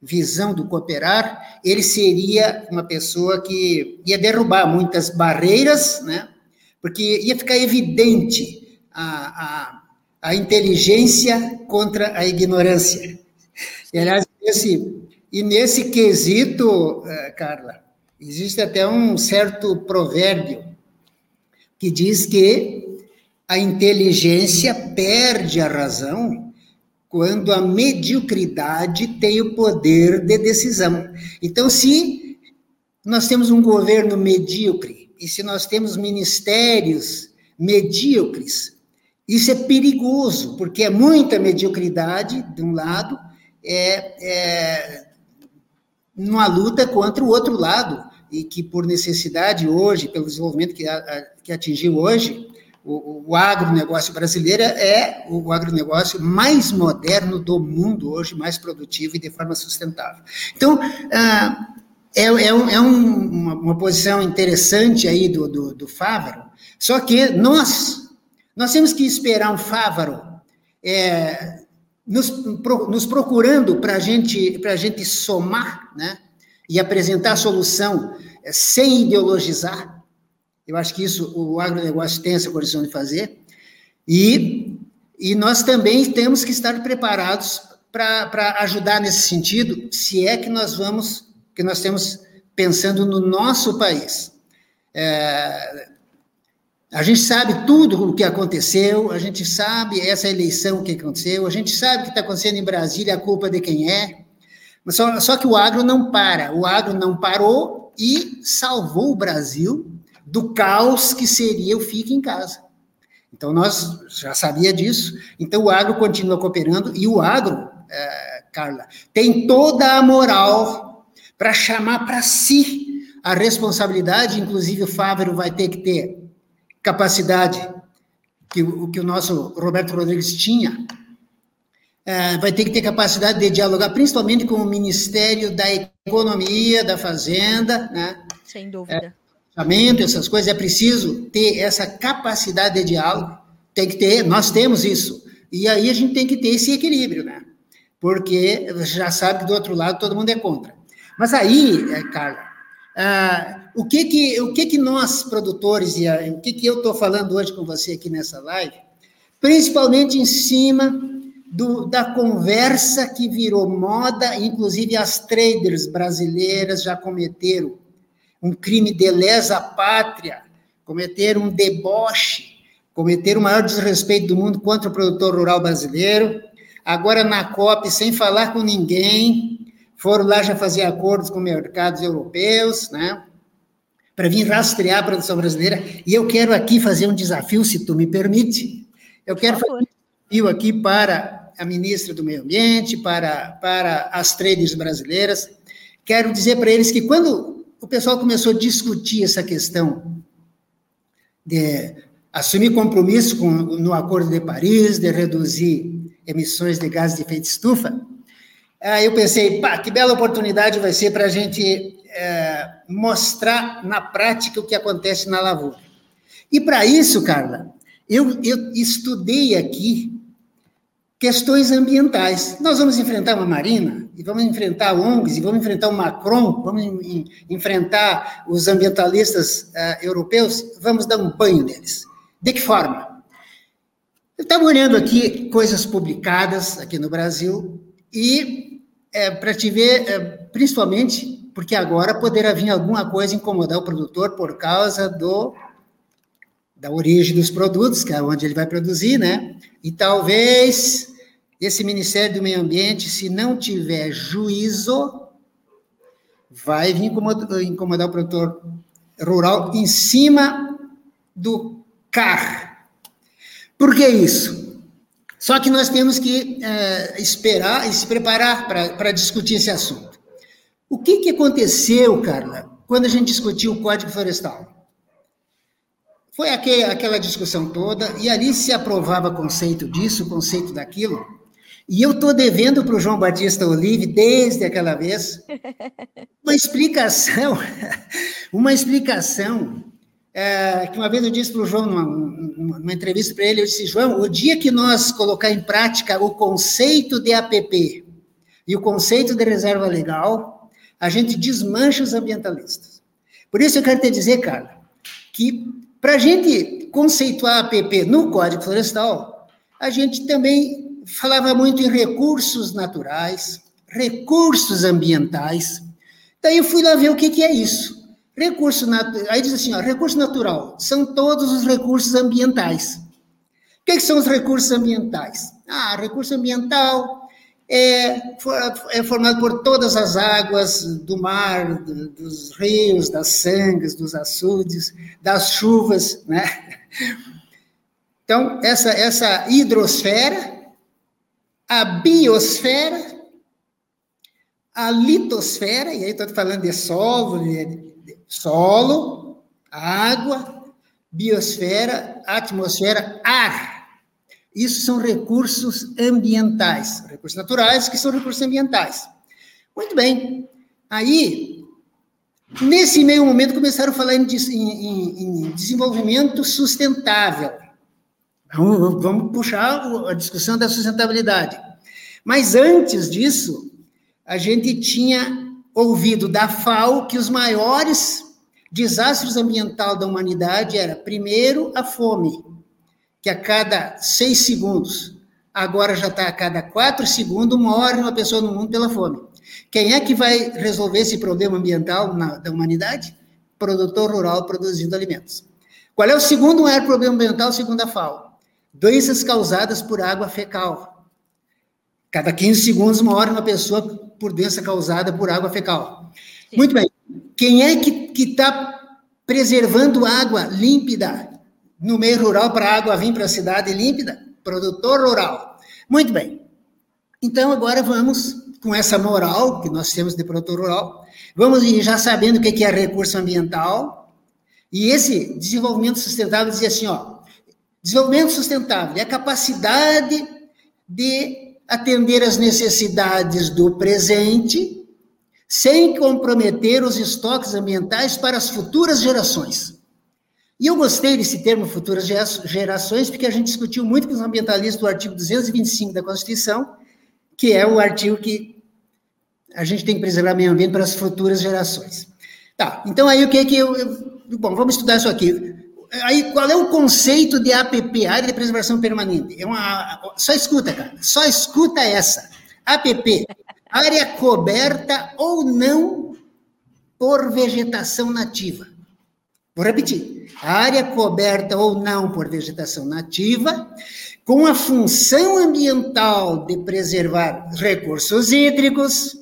visão do cooperar, ele seria uma pessoa que ia derrubar muitas barreiras, né? porque ia ficar evidente a, a, a inteligência contra a ignorância. E, aliás, esse, e nesse quesito, eh, Carla, existe até um certo provérbio que diz que a inteligência perde a razão quando a mediocridade tem o poder de decisão. Então, se nós temos um governo medíocre e se nós temos ministérios medíocres, isso é perigoso, porque é muita mediocridade, de um lado, é, é numa luta contra o outro lado, e que por necessidade hoje, pelo desenvolvimento que, a, que atingiu hoje, o, o agronegócio brasileiro é o agronegócio mais moderno do mundo hoje, mais produtivo e de forma sustentável. Então, ah, é, é, um, é um, uma, uma, posição interessante aí do, do, do Fávaro, só que nós, nós temos que esperar um Fávaro é, nos, pro, nos procurando para gente, a gente somar né, e apresentar a solução é, sem ideologizar, eu acho que isso o agronegócio tem essa condição de fazer. E, e nós também temos que estar preparados para ajudar nesse sentido, se é que nós vamos, que nós temos pensando no nosso país. É, a gente sabe tudo o que aconteceu, a gente sabe essa eleição que aconteceu, a gente sabe o que está acontecendo em Brasília, a culpa de quem é. Mas só, só que o agro não para, o agro não parou e salvou o Brasil do caos que seria o fique em casa. Então, nós já sabia disso. Então, o agro continua cooperando e o agro, é, Carla, tem toda a moral para chamar para si a responsabilidade. Inclusive, o Fávero vai ter que ter capacidade que o que o nosso Roberto Rodrigues tinha. É, vai ter que ter capacidade de dialogar, principalmente com o Ministério da Economia, da Fazenda, né? Sem dúvida. É, essas coisas, é preciso ter essa capacidade de diálogo, tem que ter, nós temos isso. E aí a gente tem que ter esse equilíbrio, né? Porque já sabe que do outro lado todo mundo é contra. Mas aí, eh, Carla, ah, o que que o que que nós produtores e o que que eu estou falando hoje com você aqui nessa live, principalmente em cima do, da conversa que virou moda, inclusive as traders brasileiras já cometeram um crime de lesa pátria, cometer um deboche, cometer o maior desrespeito do mundo contra o produtor rural brasileiro. Agora, na COP, sem falar com ninguém, foram lá já fazer acordos com mercados europeus, né? Para vir rastrear a produção brasileira. E eu quero aqui fazer um desafio, se tu me permite. Eu quero fazer um desafio aqui para a ministra do Meio Ambiente, para, para as traders brasileiras. Quero dizer para eles que quando o pessoal começou a discutir essa questão de assumir compromisso com, no Acordo de Paris, de reduzir emissões de gases de efeito estufa. Aí eu pensei, pá, que bela oportunidade vai ser para a gente é, mostrar na prática o que acontece na lavoura. E para isso, Carla, eu, eu estudei aqui questões ambientais. Nós vamos enfrentar uma marina, e vamos enfrentar ONGs, e vamos enfrentar o Macron, vamos enfrentar os ambientalistas uh, europeus, vamos dar um banho neles. De que forma? Eu estava olhando aqui coisas publicadas aqui no Brasil, e é, para te ver, é, principalmente porque agora poderá vir alguma coisa incomodar o produtor por causa do da origem dos produtos, que é onde ele vai produzir, né? E talvez esse Ministério do Meio Ambiente, se não tiver juízo, vai vir incomodar, o produtor rural em cima do carro. Por que isso? Só que nós temos que uh, esperar e se preparar para discutir esse assunto. O que, que aconteceu, Carla, quando a gente discutiu o Código Florestal? Foi aquela discussão toda, e ali se aprovava conceito disso, conceito daquilo. E eu estou devendo para o João Batista Olive, desde aquela vez, uma explicação, uma explicação, é, que uma vez eu disse para o João, numa, numa entrevista para ele, eu disse, João, o dia que nós colocar em prática o conceito de APP e o conceito de reserva legal, a gente desmancha os ambientalistas. Por isso eu quero te dizer, cara, que para a gente conceituar a APP no Código Florestal, a gente também falava muito em recursos naturais, recursos ambientais. Daí eu fui lá ver o que, que é isso. Recurso natural, aí diz assim, ó, recurso natural são todos os recursos ambientais. O que, que são os recursos ambientais? Ah, recurso ambiental é, é formado por todas as águas do mar, do, dos rios, das sangues, dos açudes, das chuvas, né? Então, essa, essa hidrosfera, a biosfera, a litosfera, e aí estou falando de solo, de solo, água, biosfera, atmosfera, ar. Isso são recursos ambientais, recursos naturais que são recursos ambientais. Muito bem. Aí, nesse meio momento, começaram a falar em, em, em desenvolvimento sustentável. Vamos, vamos puxar a discussão da sustentabilidade. Mas antes disso, a gente tinha ouvido da FAO que os maiores desastres ambientais da humanidade era primeiro a fome, que a cada seis segundos, agora já está a cada quatro segundos, morre uma pessoa no mundo pela fome. Quem é que vai resolver esse problema ambiental na, da humanidade? Produtor rural produzindo alimentos. Qual é o segundo maior problema ambiental, segundo a FAO? Doenças causadas por água fecal. Cada 15 segundos morre uma pessoa por doença causada por água fecal. Sim. Muito bem. Quem é que está preservando água límpida? No meio rural para a água vir para a cidade límpida? Produtor rural. Muito bem. Então, agora vamos, com essa moral que nós temos de produtor rural, vamos já sabendo o que é recurso ambiental. E esse desenvolvimento sustentável dizia assim: ó, desenvolvimento sustentável é a capacidade de atender às necessidades do presente sem comprometer os estoques ambientais para as futuras gerações. E eu gostei desse termo futuras gerações, porque a gente discutiu muito com os ambientalistas do artigo 225 da Constituição, que é o artigo que a gente tem que preservar o meio ambiente para as futuras gerações. Tá, então aí o que é que eu, eu. Bom, vamos estudar isso aqui. Aí, qual é o conceito de APP, Área de Preservação Permanente? É uma, só escuta, cara, só escuta essa. APP, área coberta ou não por vegetação nativa. Vou repetir. Área coberta ou não por vegetação nativa, com a função ambiental de preservar recursos hídricos,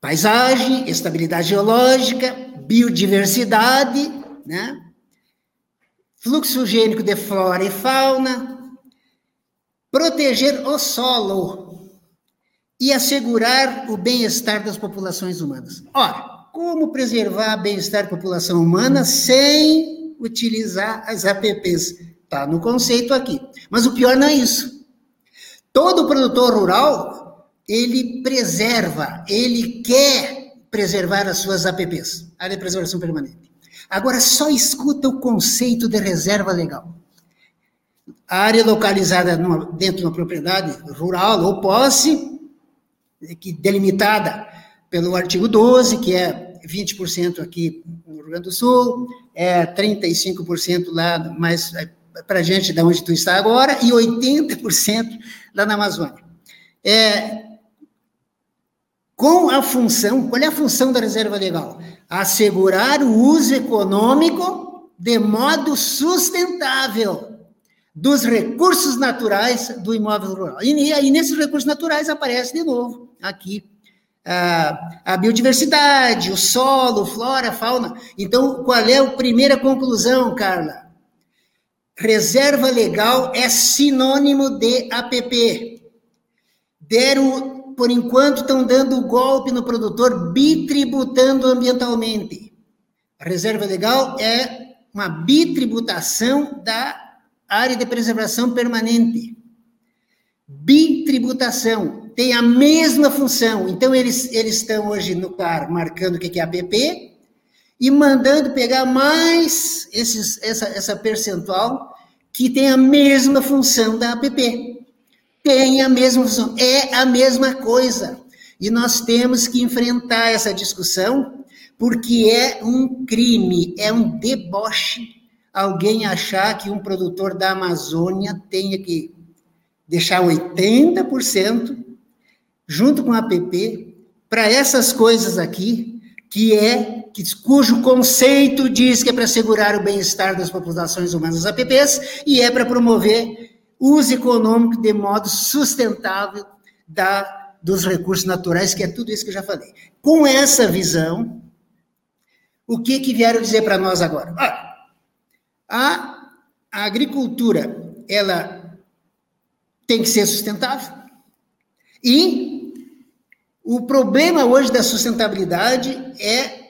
paisagem, estabilidade geológica, biodiversidade, né? fluxo gênico de flora e fauna, proteger o solo e assegurar o bem-estar das populações humanas. Ora, como preservar o bem-estar da população humana sem utilizar as APPs. Está no conceito aqui. Mas o pior não é isso. Todo produtor rural ele preserva, ele quer preservar as suas APPs, área de preservação permanente. Agora, só escuta o conceito de reserva legal. A área localizada numa, dentro de uma propriedade rural ou posse, que delimitada pelo artigo 12, que é 20% aqui no Rio Grande do Sul, é 35% lá mais é, para a gente, de onde tu está agora, e 80% lá na Amazônia. É, com a função, qual é a função da reserva legal? Assegurar o uso econômico de modo sustentável dos recursos naturais do imóvel rural. E aí, nesses recursos naturais, aparece de novo aqui a, a biodiversidade, o solo, flora, fauna. Então, qual é a primeira conclusão, Carla? Reserva legal é sinônimo de APP. Deram, por enquanto, estão dando o golpe no produtor, bitributando ambientalmente. A reserva legal é uma bitributação da área de preservação permanente. Bitributação tem a mesma função. Então, eles, eles estão hoje no CAR marcando o que é APP e mandando pegar mais esses, essa, essa percentual que tem a mesma função da APP. Tem a mesma função, é a mesma coisa. E nós temos que enfrentar essa discussão, porque é um crime, é um deboche alguém achar que um produtor da Amazônia tenha que deixar 80% junto com a APP para essas coisas aqui, que é que, cujo conceito diz que é para assegurar o bem-estar das populações humanas APPs e é para promover uso econômico de modo sustentável da, dos recursos naturais, que é tudo isso que eu já falei. Com essa visão, o que que vieram dizer para nós agora? Ah, a, a agricultura, ela tem que ser sustentável e o problema hoje da sustentabilidade é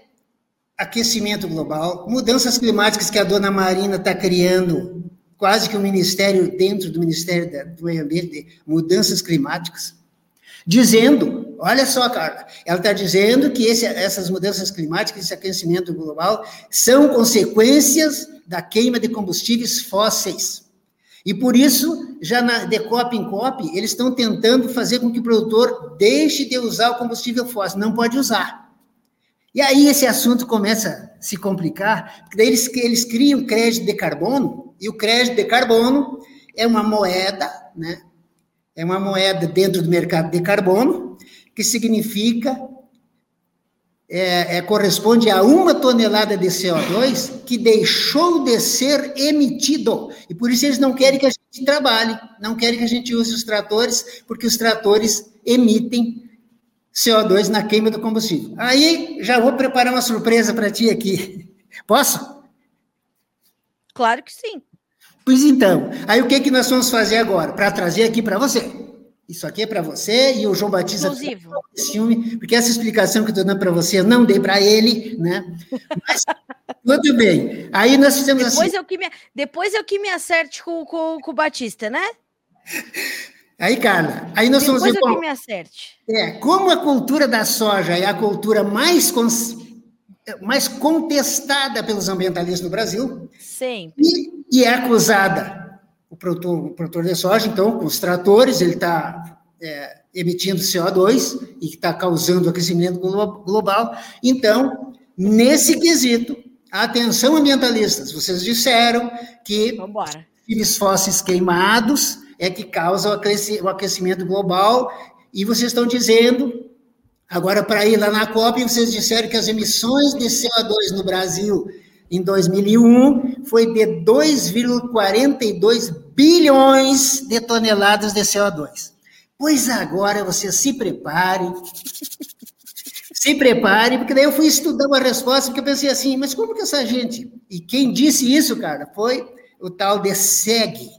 aquecimento global, mudanças climáticas que a dona Marina está criando, quase que um ministério dentro do Ministério do Meio Ambiente, mudanças climáticas, dizendo, olha só, Carla, ela está dizendo que esse, essas mudanças climáticas, esse aquecimento global, são consequências da queima de combustíveis fósseis. E por isso, já na, de copy em copy, eles estão tentando fazer com que o produtor deixe de usar o combustível fóssil, não pode usar. E aí esse assunto começa a se complicar, porque daí eles, eles criam crédito de carbono, e o crédito de carbono é uma moeda, né? É uma moeda dentro do mercado de carbono, que significa é, é, corresponde a uma tonelada de CO2 que deixou de ser emitido. E por isso eles não querem que a gente trabalhe, não querem que a gente use os tratores, porque os tratores emitem CO2 na queima do combustível. Aí já vou preparar uma surpresa para ti aqui. Posso? Claro que sim. Pois então, aí o que, que nós vamos fazer agora? Para trazer aqui para você. Isso aqui é para você e o João Batista Exclusivo. esse filme, porque essa explicação que eu estou dando para você eu não dei para ele, né? Mas tudo bem. Aí nós fizemos depois assim. Eu que me, depois eu que me acerte com, com, com o Batista, né? Aí, Carla, aí nós depois vamos ver eu que me acerte. É, como a cultura da soja é a cultura mais, cons, mais contestada pelos ambientalistas no Brasil. Sempre. E, e é acusada o produtor, o produtor de soja, então, com os tratores, ele está é, emitindo CO2 e está causando aquecimento global. Então, nesse quesito, atenção ambientalistas, vocês disseram que os fósseis queimados é que causam o aquecimento global e vocês estão dizendo Agora, para ir lá na COP, vocês disseram que as emissões de CO2 no Brasil em 2001 foi de 2,42 bilhões de toneladas de CO2. Pois agora você se prepare, se prepare, porque daí eu fui estudar uma resposta, porque eu pensei assim, mas como que essa gente... E quem disse isso, cara, foi o tal de SEG,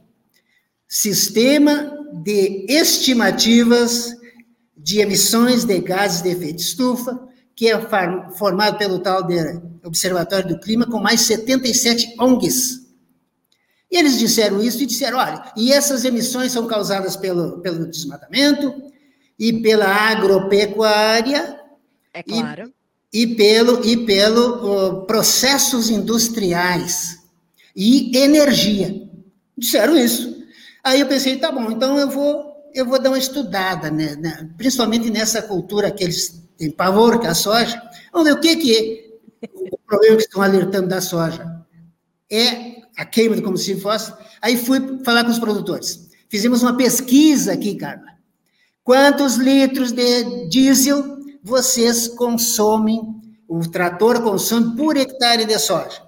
Sistema de Estimativas de Emissões de Gases de Efeito Estufa, que é formado pelo tal de Observatório do Clima, com mais 77 ONGs. E eles disseram isso e disseram: olha, e essas emissões são causadas pelo, pelo desmatamento, e pela agropecuária. É claro. E, e pelo, e pelo uh, processos industriais e energia. Disseram isso. Aí eu pensei, tá bom, então eu vou, eu vou dar uma estudada, né, né, principalmente nessa cultura que eles têm pavor, que é a soja. Vamos ver o que, que é o problema que estão alertando da soja. É a queima do combustível fóssil. Aí fui falar com os produtores. Fizemos uma pesquisa aqui, Carla. Quantos litros de diesel vocês consomem, o trator consome por hectare de soja?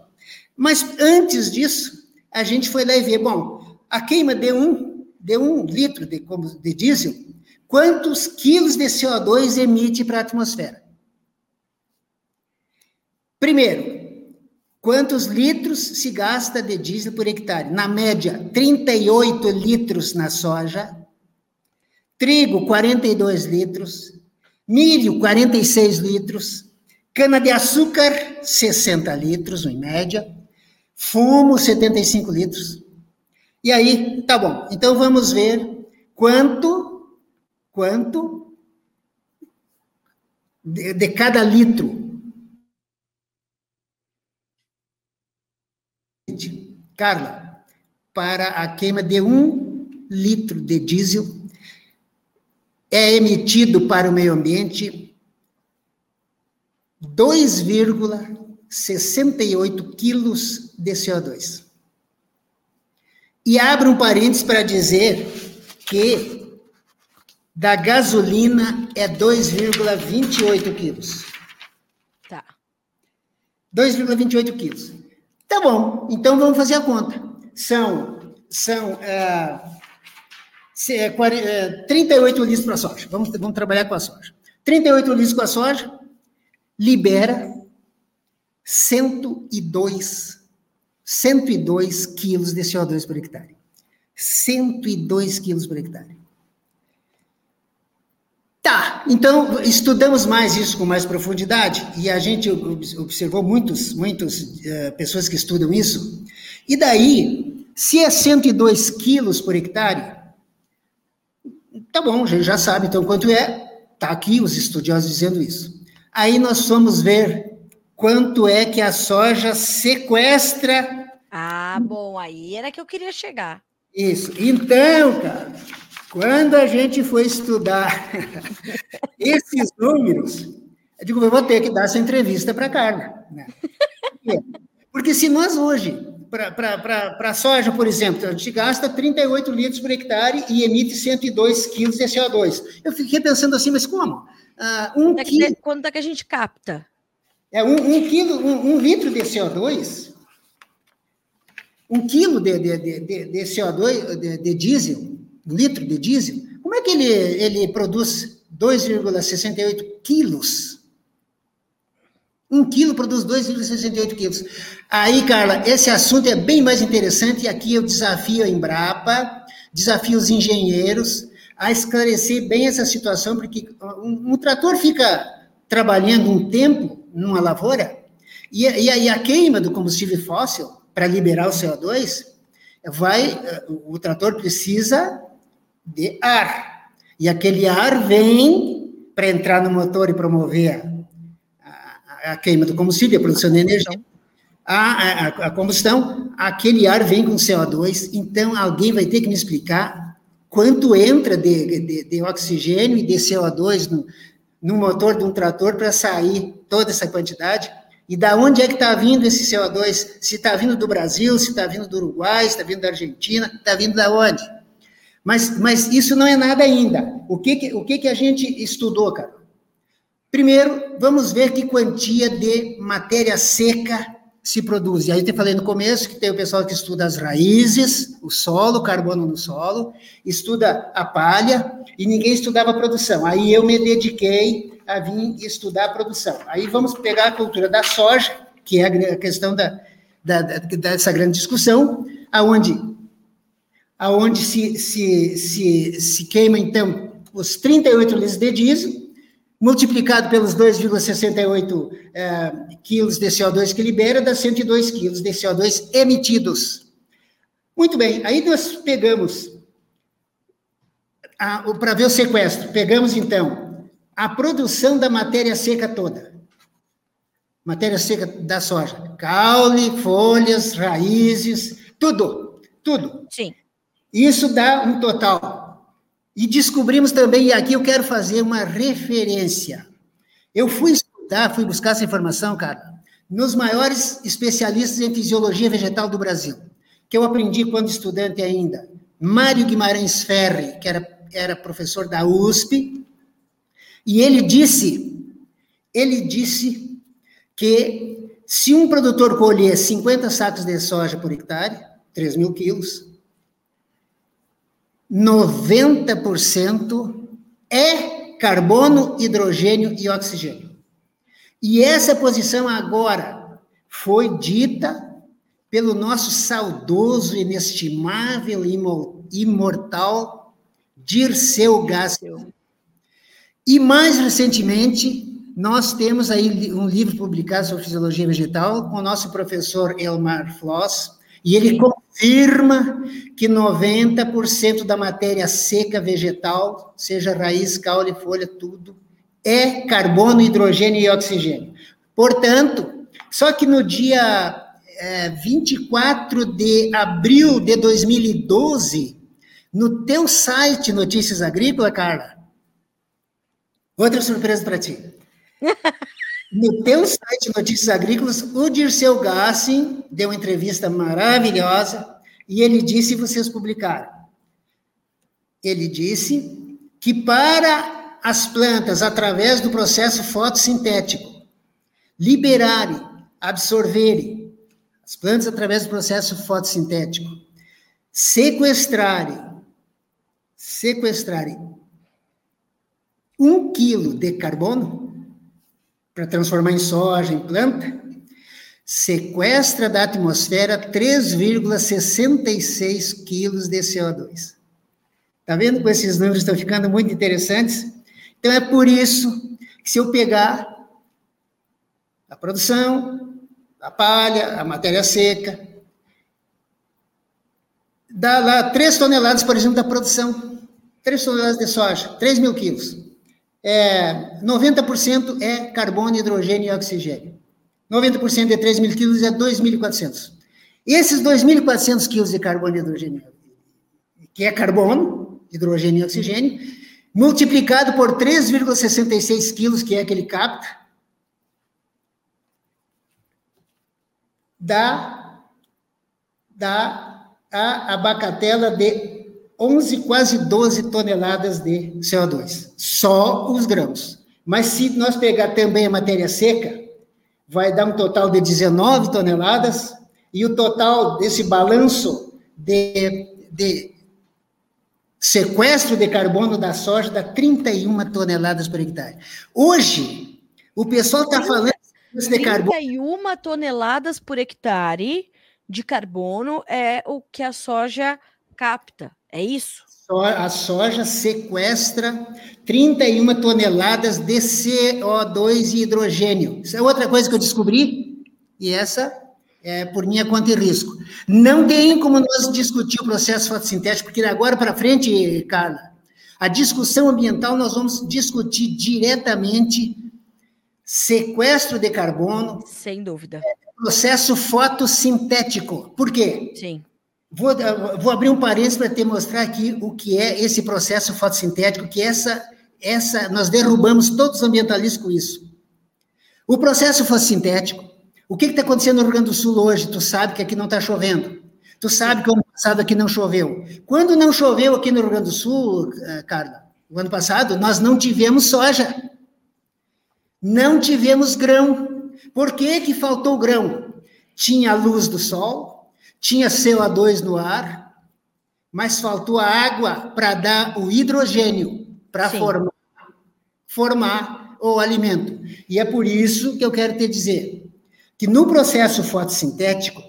Mas antes disso, a gente foi lá e ver, bom, a queima de um, de um litro de, de diesel, quantos quilos de CO2 emite para a atmosfera? Primeiro, quantos litros se gasta de diesel por hectare? Na média, 38 litros na soja, trigo, 42 litros, milho, 46 litros, cana-de-açúcar, 60 litros, em média, fumo, 75 litros. E aí, tá bom, então vamos ver quanto, quanto de, de cada litro. Carla, para a queima de um litro de diesel é emitido para o meio ambiente 2,68 quilos de CO2. E abro um parênteses para dizer que da gasolina é 2,28 quilos. Tá. 2,28 quilos. Tá bom, então vamos fazer a conta. São, são uh, 38 é, litros para a soja. Vamos, vamos trabalhar com a soja. 38 litros com a soja libera 102, 102 quilos de CO2 por hectare. 102 quilos por hectare. Tá, então estudamos mais isso com mais profundidade e a gente observou muitos, muitas uh, pessoas que estudam isso. E daí, se é 102 quilos por hectare, Tá bom, a gente já sabe então quanto é. Tá aqui os estudiosos dizendo isso. Aí nós fomos ver quanto é que a soja sequestra. Ah, bom, aí era que eu queria chegar. Isso. Então, cara, quando a gente foi estudar esses números, eu digo, eu vou ter que dar essa entrevista para a Carla. Né? Porque se nós hoje para a soja, por exemplo, a gente gasta 38 litros por hectare e emite 102 quilos de CO2. Eu fiquei pensando assim, mas como? Ah, um quanto, quilo, é que, quanto é que a gente capta? É um, um quilo, um, um, litro de CO2, um quilo de, de, de, de CO2, de, de, diesel, litro de diesel, como é que ele, ele produz 2,68 quilos um quilo produz 2,68 quilos. Aí, Carla, esse assunto é bem mais interessante e aqui eu desafio a Embrapa, desafio os engenheiros a esclarecer bem essa situação, porque um, um trator fica trabalhando um tempo numa lavoura e, e, e a queima do combustível fóssil para liberar o CO2 vai, o trator precisa de ar. E aquele ar vem para entrar no motor e promover a queima do combustível, a produção de energia, a, a, a, combustão, aquele ar vem com CO2, então alguém vai ter que me explicar quanto entra de, de, de oxigênio e de CO2 no, no motor de um trator para sair toda essa quantidade, e da onde é que está vindo esse CO2? Se está vindo do Brasil, se está vindo do Uruguai, se está vindo da Argentina, está vindo da onde? Mas, mas isso não é nada ainda. O que, que, o que, que a gente estudou, cara? Primeiro, vamos ver que quantia de matéria seca se produz. E aí eu falei no começo que tem o pessoal que estuda as raízes, o solo, o carbono no solo, estuda a palha, e ninguém estudava a produção. Aí eu me dediquei a vir estudar a produção. Aí vamos pegar a cultura da soja, que é a questão da, da, dessa grande discussão, aonde, aonde se, se, se, se queima, então, os 38 litros de diesel, multiplicado pelos 2,68 é, quilos de CO2 que libera, dá 102 quilos de CO2 emitidos. Muito bem, aí nós pegamos para ver o sequestro. Pegamos, então, a produção da matéria seca toda. Matéria seca da soja. Caule, folhas, raízes, tudo. Tudo. Sim. Isso dá um total. E descobrimos também, e aqui eu quero fazer uma referência. Eu fui estudar, fui buscar essa informação, cara, nos maiores especialistas em fisiologia vegetal do Brasil, que eu aprendi quando estudante ainda. Mário Guimarães Ferri, que era, era professor da USP, e ele disse, ele disse que se um produtor colher 50 sacos de soja por hectare, 3 mil quilos, 90% é carbono, hidrogênio e oxigênio. E essa posição agora foi dita pelo nosso saudoso, inestimável e imortal Dirceu Gassel. E mais recentemente, nós temos aí um livro publicado sobre fisiologia vegetal com o nosso professor Elmar Floss, e ele confirma que 90% da matéria seca vegetal, seja raiz, caule, folha, tudo, é carbono, hidrogênio e oxigênio. Portanto, só que no dia é, 24 de abril de 2012, no teu site Notícias Agrícolas, Carla, outra surpresa para ti. No teu site Notícias Agrícolas, o Dirceu Gassin deu uma entrevista maravilhosa e ele disse, vocês publicaram, ele disse que para as plantas, através do processo fotossintético, liberarem, absorverem, as plantas, através do processo fotossintético, sequestrarem, sequestrarem um quilo de carbono, para transformar em soja, em planta, sequestra da atmosfera 3,66 quilos de CO2. Está vendo como esses números estão ficando muito interessantes? Então, é por isso que se eu pegar a produção, a palha, a matéria seca, dá lá 3 toneladas, por exemplo, da produção. 3 toneladas de soja, 3 mil quilos é, 90% é carbono, hidrogênio e oxigênio. 90% de 3 mil quilos é 2.400. Esses 2.400 quilos de carbono e hidrogênio, que é carbono, hidrogênio e oxigênio, multiplicado por 3,66 quilos, que é aquele capta, dá, dá a abacatela de 11, quase 12 toneladas de CO2, só os grãos. Mas se nós pegar também a matéria seca, vai dar um total de 19 toneladas, e o total desse balanço de, de sequestro de carbono da soja dá 31 toneladas por hectare. Hoje, o pessoal está falando de carbono. 31 toneladas por hectare de carbono é o que a soja capta. É isso? A soja sequestra 31 toneladas de CO2 e hidrogênio. Isso é outra coisa que eu descobri, e essa é por minha conta e risco. Não tem como nós discutir o processo fotossintético, porque agora para frente, Carla, a discussão ambiental nós vamos discutir diretamente sequestro de carbono. Sem dúvida. Processo fotossintético. Por quê? Sim. Vou, vou abrir um parênteses para te mostrar aqui o que é esse processo fotossintético, que essa, essa, nós derrubamos todos os ambientalistas com isso. O processo fotossintético, o que está acontecendo no Rio Grande do Sul hoje? Tu sabe que aqui não está chovendo. Tu sabe que o ano passado aqui não choveu. Quando não choveu aqui no Rio Grande do Sul, eh, Carla, o ano passado, nós não tivemos soja. Não tivemos grão. Por que, que faltou grão? Tinha a luz do sol, tinha CO2 no ar, mas faltou a água para dar o hidrogênio para formar, formar o alimento. E é por isso que eu quero te dizer que no processo fotossintético,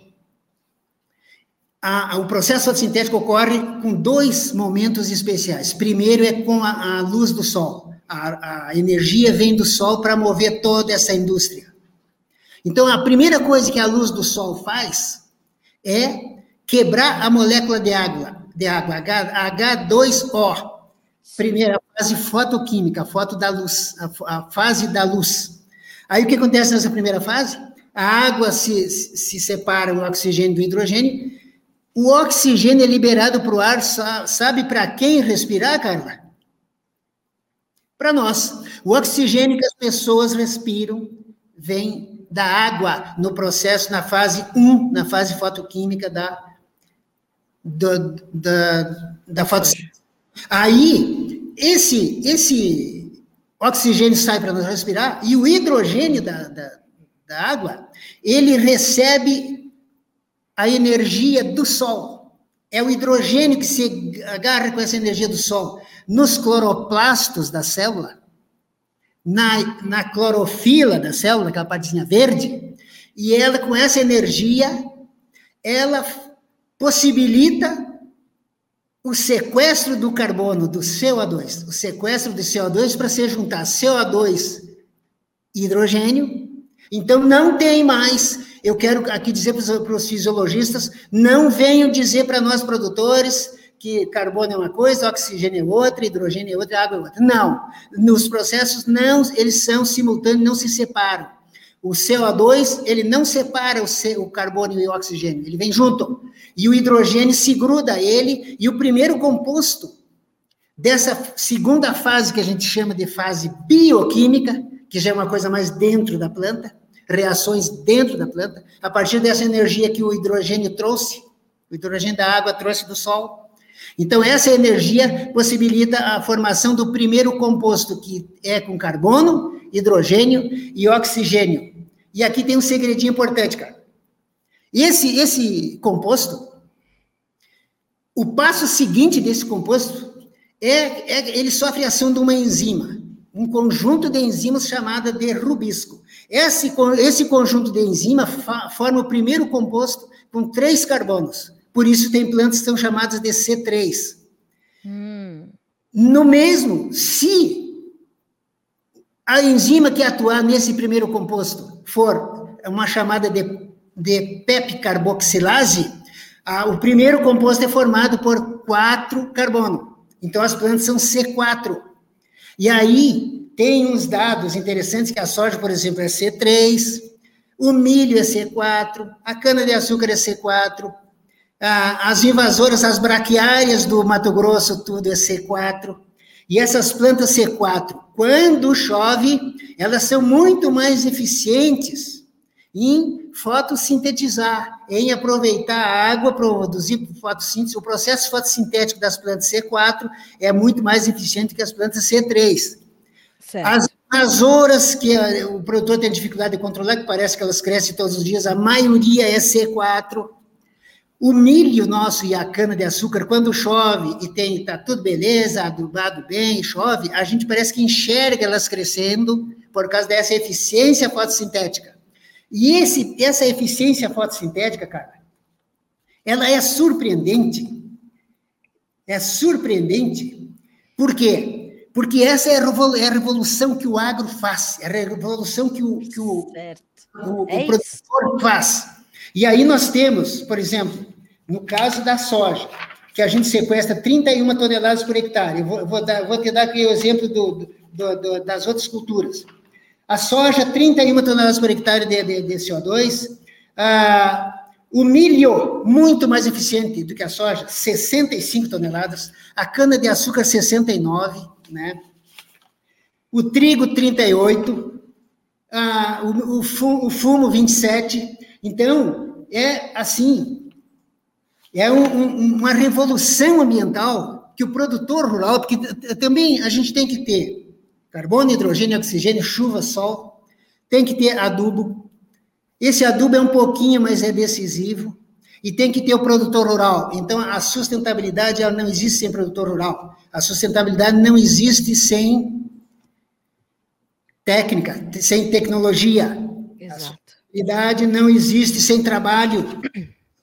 a, a, o processo fotossintético ocorre com dois momentos especiais. Primeiro é com a, a luz do sol. A, a energia vem do sol para mover toda essa indústria. Então, a primeira coisa que a luz do sol faz é quebrar a molécula de água, de água H, H2O. Primeira fase fotoquímica, a foto da luz, a, a, fase da luz. Aí o que acontece nessa primeira fase? A água se, se separa o oxigênio do hidrogênio. O oxigênio é liberado para o ar, sabe para quem respirar, Carla? Para nós. O oxigênio que as pessoas respiram vem da água no processo, na fase 1, na fase fotoquímica da, da, da fotossíntese. Aí, esse, esse oxigênio sai para nós respirar e o hidrogênio da, da, da água, ele recebe a energia do Sol. É o hidrogênio que se agarra com essa energia do Sol nos cloroplastos da célula, na, na clorofila da célula, aquela partezinha verde, e ela, com essa energia, ela possibilita o sequestro do carbono, do CO2, o sequestro do CO2 para se juntar CO2 e hidrogênio. Então, não tem mais. Eu quero aqui dizer para os fisiologistas: não venham dizer para nós produtores que carbono é uma coisa, oxigênio é outra, hidrogênio é outra, água é outra. Não. Nos processos, não, eles são simultâneos, não se separam. O CO2, ele não separa o, C, o carbono e o oxigênio, ele vem junto. E o hidrogênio se gruda a ele, e o primeiro composto dessa segunda fase, que a gente chama de fase bioquímica, que já é uma coisa mais dentro da planta, reações dentro da planta, a partir dessa energia que o hidrogênio trouxe, o hidrogênio da água trouxe do sol. Então, essa energia possibilita a formação do primeiro composto, que é com carbono, hidrogênio e oxigênio. E aqui tem um segredinho importante, cara. Esse, esse composto, o passo seguinte desse composto é, é ele sofre a ação de uma enzima, um conjunto de enzimas chamada de rubisco. Esse, esse conjunto de enzima forma o primeiro composto com três carbonos. Por isso tem plantas que são chamadas de C3. Hum. No mesmo, se a enzima que atuar nesse primeiro composto for uma chamada de, de PEP carboxilase, a, o primeiro composto é formado por quatro carbono. Então as plantas são C4. E aí tem uns dados interessantes que a soja, por exemplo, é C3, o milho é C4, a cana-de-açúcar é C4, as invasoras, as braquiárias do Mato Grosso, tudo é C4. E essas plantas C4, quando chove, elas são muito mais eficientes em fotossintetizar, em aproveitar a água para produzir fotossíntese. O processo fotossintético das plantas C4 é muito mais eficiente que as plantas C3. Certo. As invasouras que o produtor tem dificuldade de controlar, que parece que elas crescem todos os dias, a maioria é C4. O milho nosso e a cana-de-açúcar, quando chove e tem, tá tudo beleza, adubado bem, chove, a gente parece que enxerga elas crescendo por causa dessa eficiência fotossintética. E esse, essa eficiência fotossintética, cara, ela é surpreendente. É surpreendente. Por quê? Porque essa é a é revolução que o agro faz, é a revolução que o, que o, o, é o produtor faz. E aí nós temos, por exemplo, no caso da soja, que a gente sequestra 31 toneladas por hectare, eu vou, vou, dar, vou te dar aqui o exemplo do, do, do, das outras culturas. A soja, 31 toneladas por hectare de, de, de CO2. Ah, o milho, muito mais eficiente do que a soja, 65 toneladas. A cana-de-açúcar, 69, né? O trigo, 38. Ah, o, o, fumo, o fumo, 27. Então, é assim, é um, um, uma revolução ambiental que o produtor rural, porque também a gente tem que ter carbono, hidrogênio, oxigênio, chuva, sol, tem que ter adubo. Esse adubo é um pouquinho, mas é decisivo. E tem que ter o produtor rural. Então, a sustentabilidade ela não existe sem produtor rural. A sustentabilidade não existe sem técnica, sem tecnologia. Exato. Sustentabilidade não existe sem trabalho.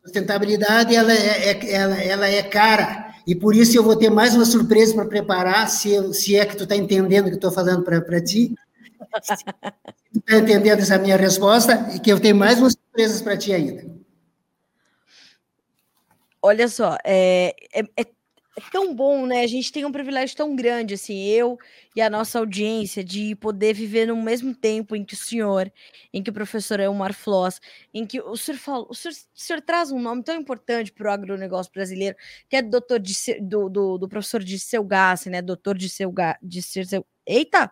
Sustentabilidade ela é, é, ela, ela é cara. E por isso eu vou ter mais uma surpresa para preparar, se, se é que tu está entendendo o que eu estou falando para ti. Se tu está entendendo essa minha resposta, e que eu tenho mais umas surpresas para ti ainda. Olha só, é, é, é tão bom, né? A gente tem um privilégio tão grande, assim, eu e a nossa audiência, de poder viver no mesmo tempo em que o senhor, em que o professor Elmar Floss, em que o senhor fala, o senhor, o senhor traz um nome tão importante para o agronegócio brasileiro, que é doutor de, do, do, do professor Dirceu Gassi, né? Doutor de seu, eita!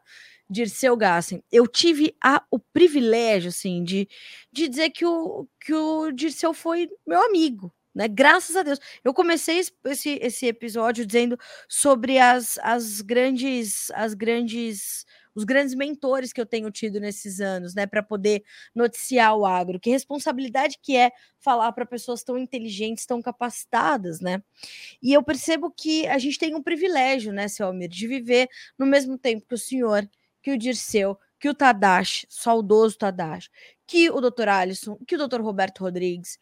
Dirceu Gassen, eu tive a, o privilégio, assim, de, de dizer que o, que o Dirceu foi meu amigo, né? Graças a Deus. Eu comecei esse, esse episódio dizendo sobre as, as grandes as grandes os grandes mentores que eu tenho tido nesses anos, né, para poder noticiar o agro. Que responsabilidade que é falar para pessoas tão inteligentes, tão capacitadas, né? E eu percebo que a gente tem um privilégio, né, seu Almir, de viver no mesmo tempo que o senhor, que o Dirceu, que o Tadashi, saudoso Tadashi, que o Dr. Alisson, que o Dr. Roberto Rodrigues,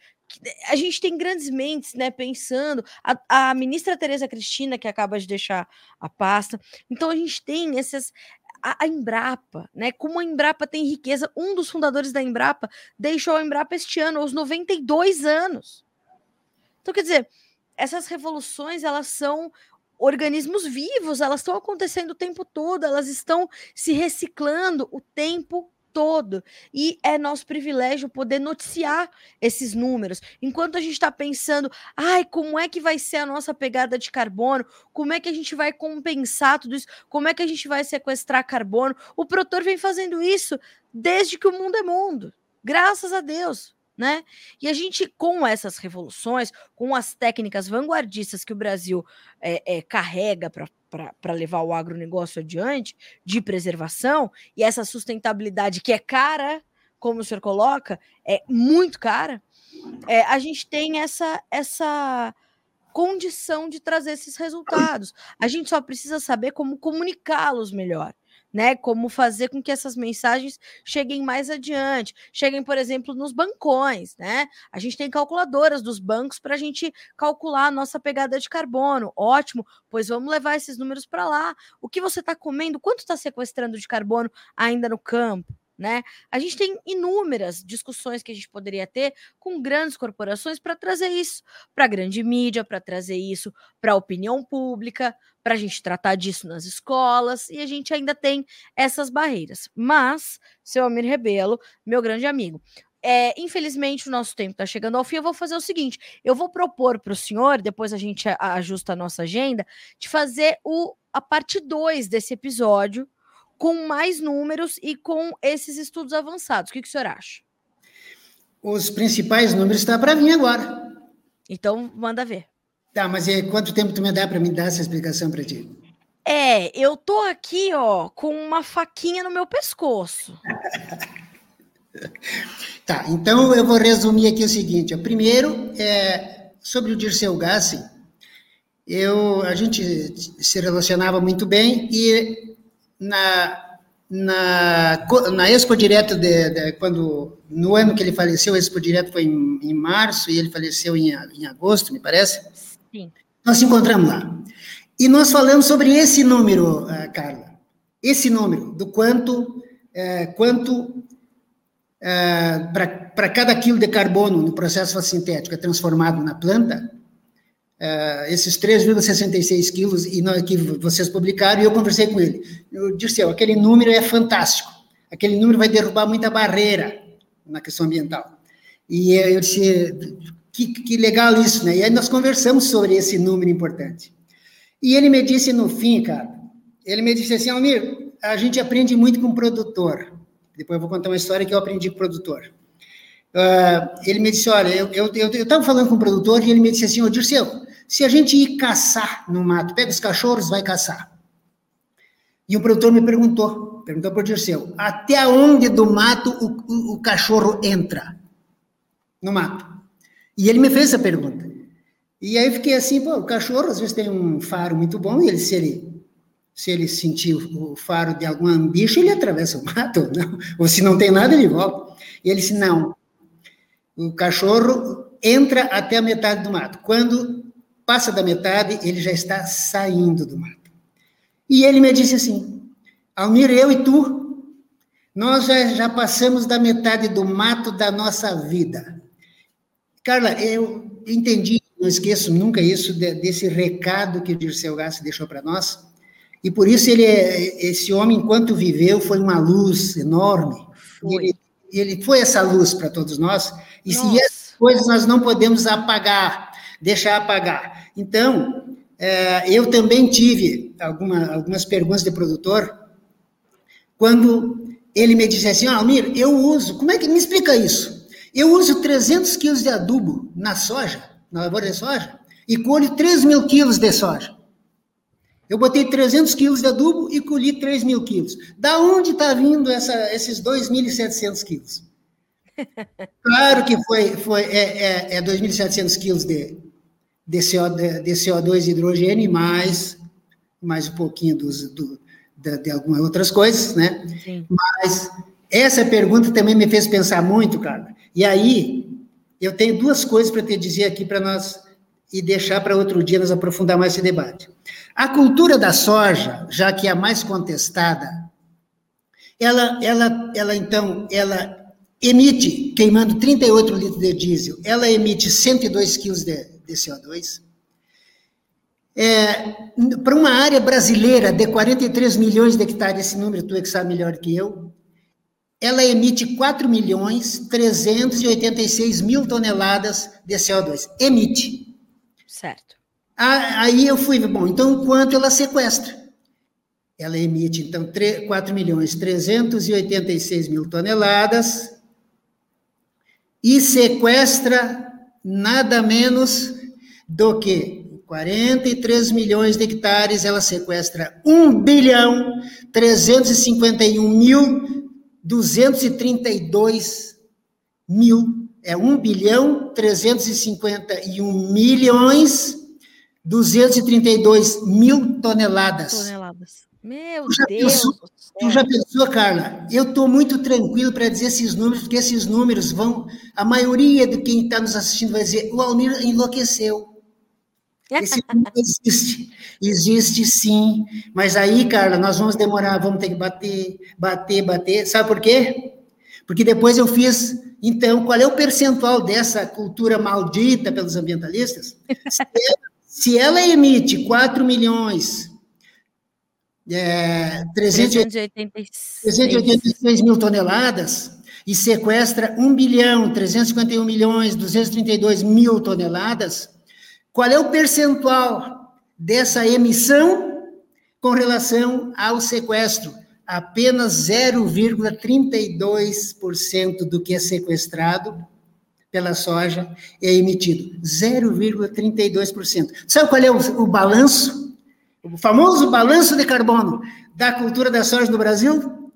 a gente tem grandes mentes, né, pensando, a, a ministra Tereza Cristina, que acaba de deixar a pasta, então a gente tem essas, a, a, Embrapa, né, como a Embrapa tem riqueza, um dos fundadores da Embrapa deixou a Embrapa este ano, aos 92 anos, então quer dizer, essas revoluções, elas são organismos vivos, elas estão acontecendo o tempo todo, elas estão se reciclando o tempo todo. E é nosso privilégio poder noticiar esses números. Enquanto a gente está pensando, ai, como é que vai ser a nossa pegada de carbono? Como é que a gente vai compensar tudo isso? Como é que a gente vai sequestrar carbono? O Protor vem fazendo isso desde que o mundo é mundo. Graças a Deus né? E a gente, com essas revoluções, com as técnicas vanguardistas que o Brasil é, é, carrega para levar o agronegócio adiante, de preservação, e essa sustentabilidade que é cara, como o senhor coloca, é muito cara, é, a gente tem essa, essa condição de trazer esses resultados. A gente só precisa saber como comunicá-los melhor né? Como fazer com que essas mensagens cheguem mais adiante, cheguem, por exemplo, nos bancões, né? A gente tem calculadoras dos bancos para a gente calcular a nossa pegada de carbono. Ótimo, pois vamos levar esses números para lá. O que você está comendo? Quanto está sequestrando de carbono ainda no campo? Né? A gente tem inúmeras discussões que a gente poderia ter com grandes corporações para trazer isso para a grande mídia, para trazer isso para a opinião pública, para a gente tratar disso nas escolas, e a gente ainda tem essas barreiras. Mas, seu Amir Rebelo, meu grande amigo, é, infelizmente, o nosso tempo está chegando ao fim. Eu vou fazer o seguinte: eu vou propor para o senhor, depois a gente ajusta a nossa agenda, de fazer o, a parte 2 desse episódio com mais números e com esses estudos avançados. O que, que o senhor acha? Os principais números estão tá para vir agora. Então, manda ver. Tá, mas e quanto tempo tu me dá para me dar essa explicação para ti? É, eu tô aqui, ó, com uma faquinha no meu pescoço. tá, então eu vou resumir aqui o seguinte. Ó. Primeiro, é, sobre o Dirceu Gassi, eu, a gente se relacionava muito bem e na, na, na Expo Direto, de, de, quando, no ano que ele faleceu, a Expo Direto foi em, em março e ele faleceu em, em agosto, me parece? Sim. Nós nos encontramos lá. E nós falamos sobre esse número, uh, Carla. Esse número, do quanto, uh, quanto uh, eh, para cada quilo de carbono no processo sintético é transformado na planta, Uh, esses 3,66 quilos e não, que vocês publicaram, e eu conversei com ele. Eu disse, aquele número é fantástico, aquele número vai derrubar muita barreira na questão ambiental. E eu disse, que, que legal isso, né? E aí nós conversamos sobre esse número importante. E ele me disse no fim, cara, ele me disse assim, Almir, a gente aprende muito com o produtor. Depois eu vou contar uma história que eu aprendi com o produtor. Uh, ele me disse, olha, eu estava eu, eu, eu falando com o produtor e ele me disse assim, ô Dirceu, se a gente ir caçar no mato, pega os cachorros, vai caçar. E o produtor me perguntou, perguntou para o Dirceu, até onde do mato o, o, o, cachorro entra? No mato. E ele me fez essa pergunta. E aí fiquei assim, pô, o cachorro às vezes tem um faro muito bom, e ele, se ele, se ele sentir o faro de algum bicho, ele atravessa o mato, não, ou se não tem nada, ele volta. E ele disse, não, o cachorro entra até a metade do mato. Quando passa da metade, ele já está saindo do mato. E ele me disse assim: Almir, eu e tu, nós já, já passamos da metade do mato da nossa vida. Carla, eu entendi, não esqueço nunca isso, desse recado que o Dirceu Gassi deixou para nós, e por isso ele, é, esse homem, enquanto viveu, foi uma luz enorme. Foi. Ele, ele foi essa luz para todos nós, e se essas coisas nós não podemos apagar, deixar apagar. Então, é, eu também tive alguma, algumas perguntas de produtor, quando ele me disse assim, Almir, eu uso, como é que, me explica isso? Eu uso 300 quilos de adubo na soja, na lavoura de soja, e colho 3 mil quilos de soja. Eu botei 300 quilos de adubo e colhi 3 mil quilos. Da onde está vindo essa, esses 2.700 quilos? Claro que foi, foi é, é, é 2.700 quilos de, de, CO, de, de CO2 e hidrogênio, mais, mais um pouquinho dos, do, de, de, algumas outras coisas, né? Sim. Mas essa pergunta também me fez pensar muito, cara. E aí, eu tenho duas coisas para te dizer aqui para nós e deixar para outro dia nós aprofundar mais esse debate. A cultura da soja, já que é a mais contestada, ela, ela, ela então, ela emite, queimando 38 litros de diesel, ela emite 102 quilos de, de CO2. É, para uma área brasileira de 43 milhões de hectares, esse número tu é que sabe melhor que eu, ela emite 4 milhões 386 mil toneladas de CO2. Emite. Certo. Aí eu fui, bom, então quanto ela sequestra? Ela emite, então, 3, 4 milhões 386 mil toneladas e sequestra nada menos do que 43 milhões de hectares, ela sequestra 1 bilhão 351 mil 232 mil, é 1 bilhão 351 milhões 232 mil toneladas. Toneladas. Meu tu Deus! Pensou, tu já pensou, Carla? Eu estou muito tranquilo para dizer esses números, porque esses números vão. A maioria de quem está nos assistindo vai dizer: o Almir enlouqueceu. Esse existe. Existe sim. Mas aí, Carla, nós vamos demorar, vamos ter que bater, bater, bater. Sabe por quê? Porque depois eu fiz. Então, qual é o percentual dessa cultura maldita pelos ambientalistas? Se ela, se ela emite 4 milhões é, 386. 386 mil toneladas e sequestra 1 bilhão 351 milhões 232 mil toneladas, qual é o percentual dessa emissão com relação ao sequestro? Apenas 0,32% do que é sequestrado pela soja é emitido. 0,32%. Sabe qual é o, o balanço? o famoso balanço de carbono da cultura da soja no Brasil?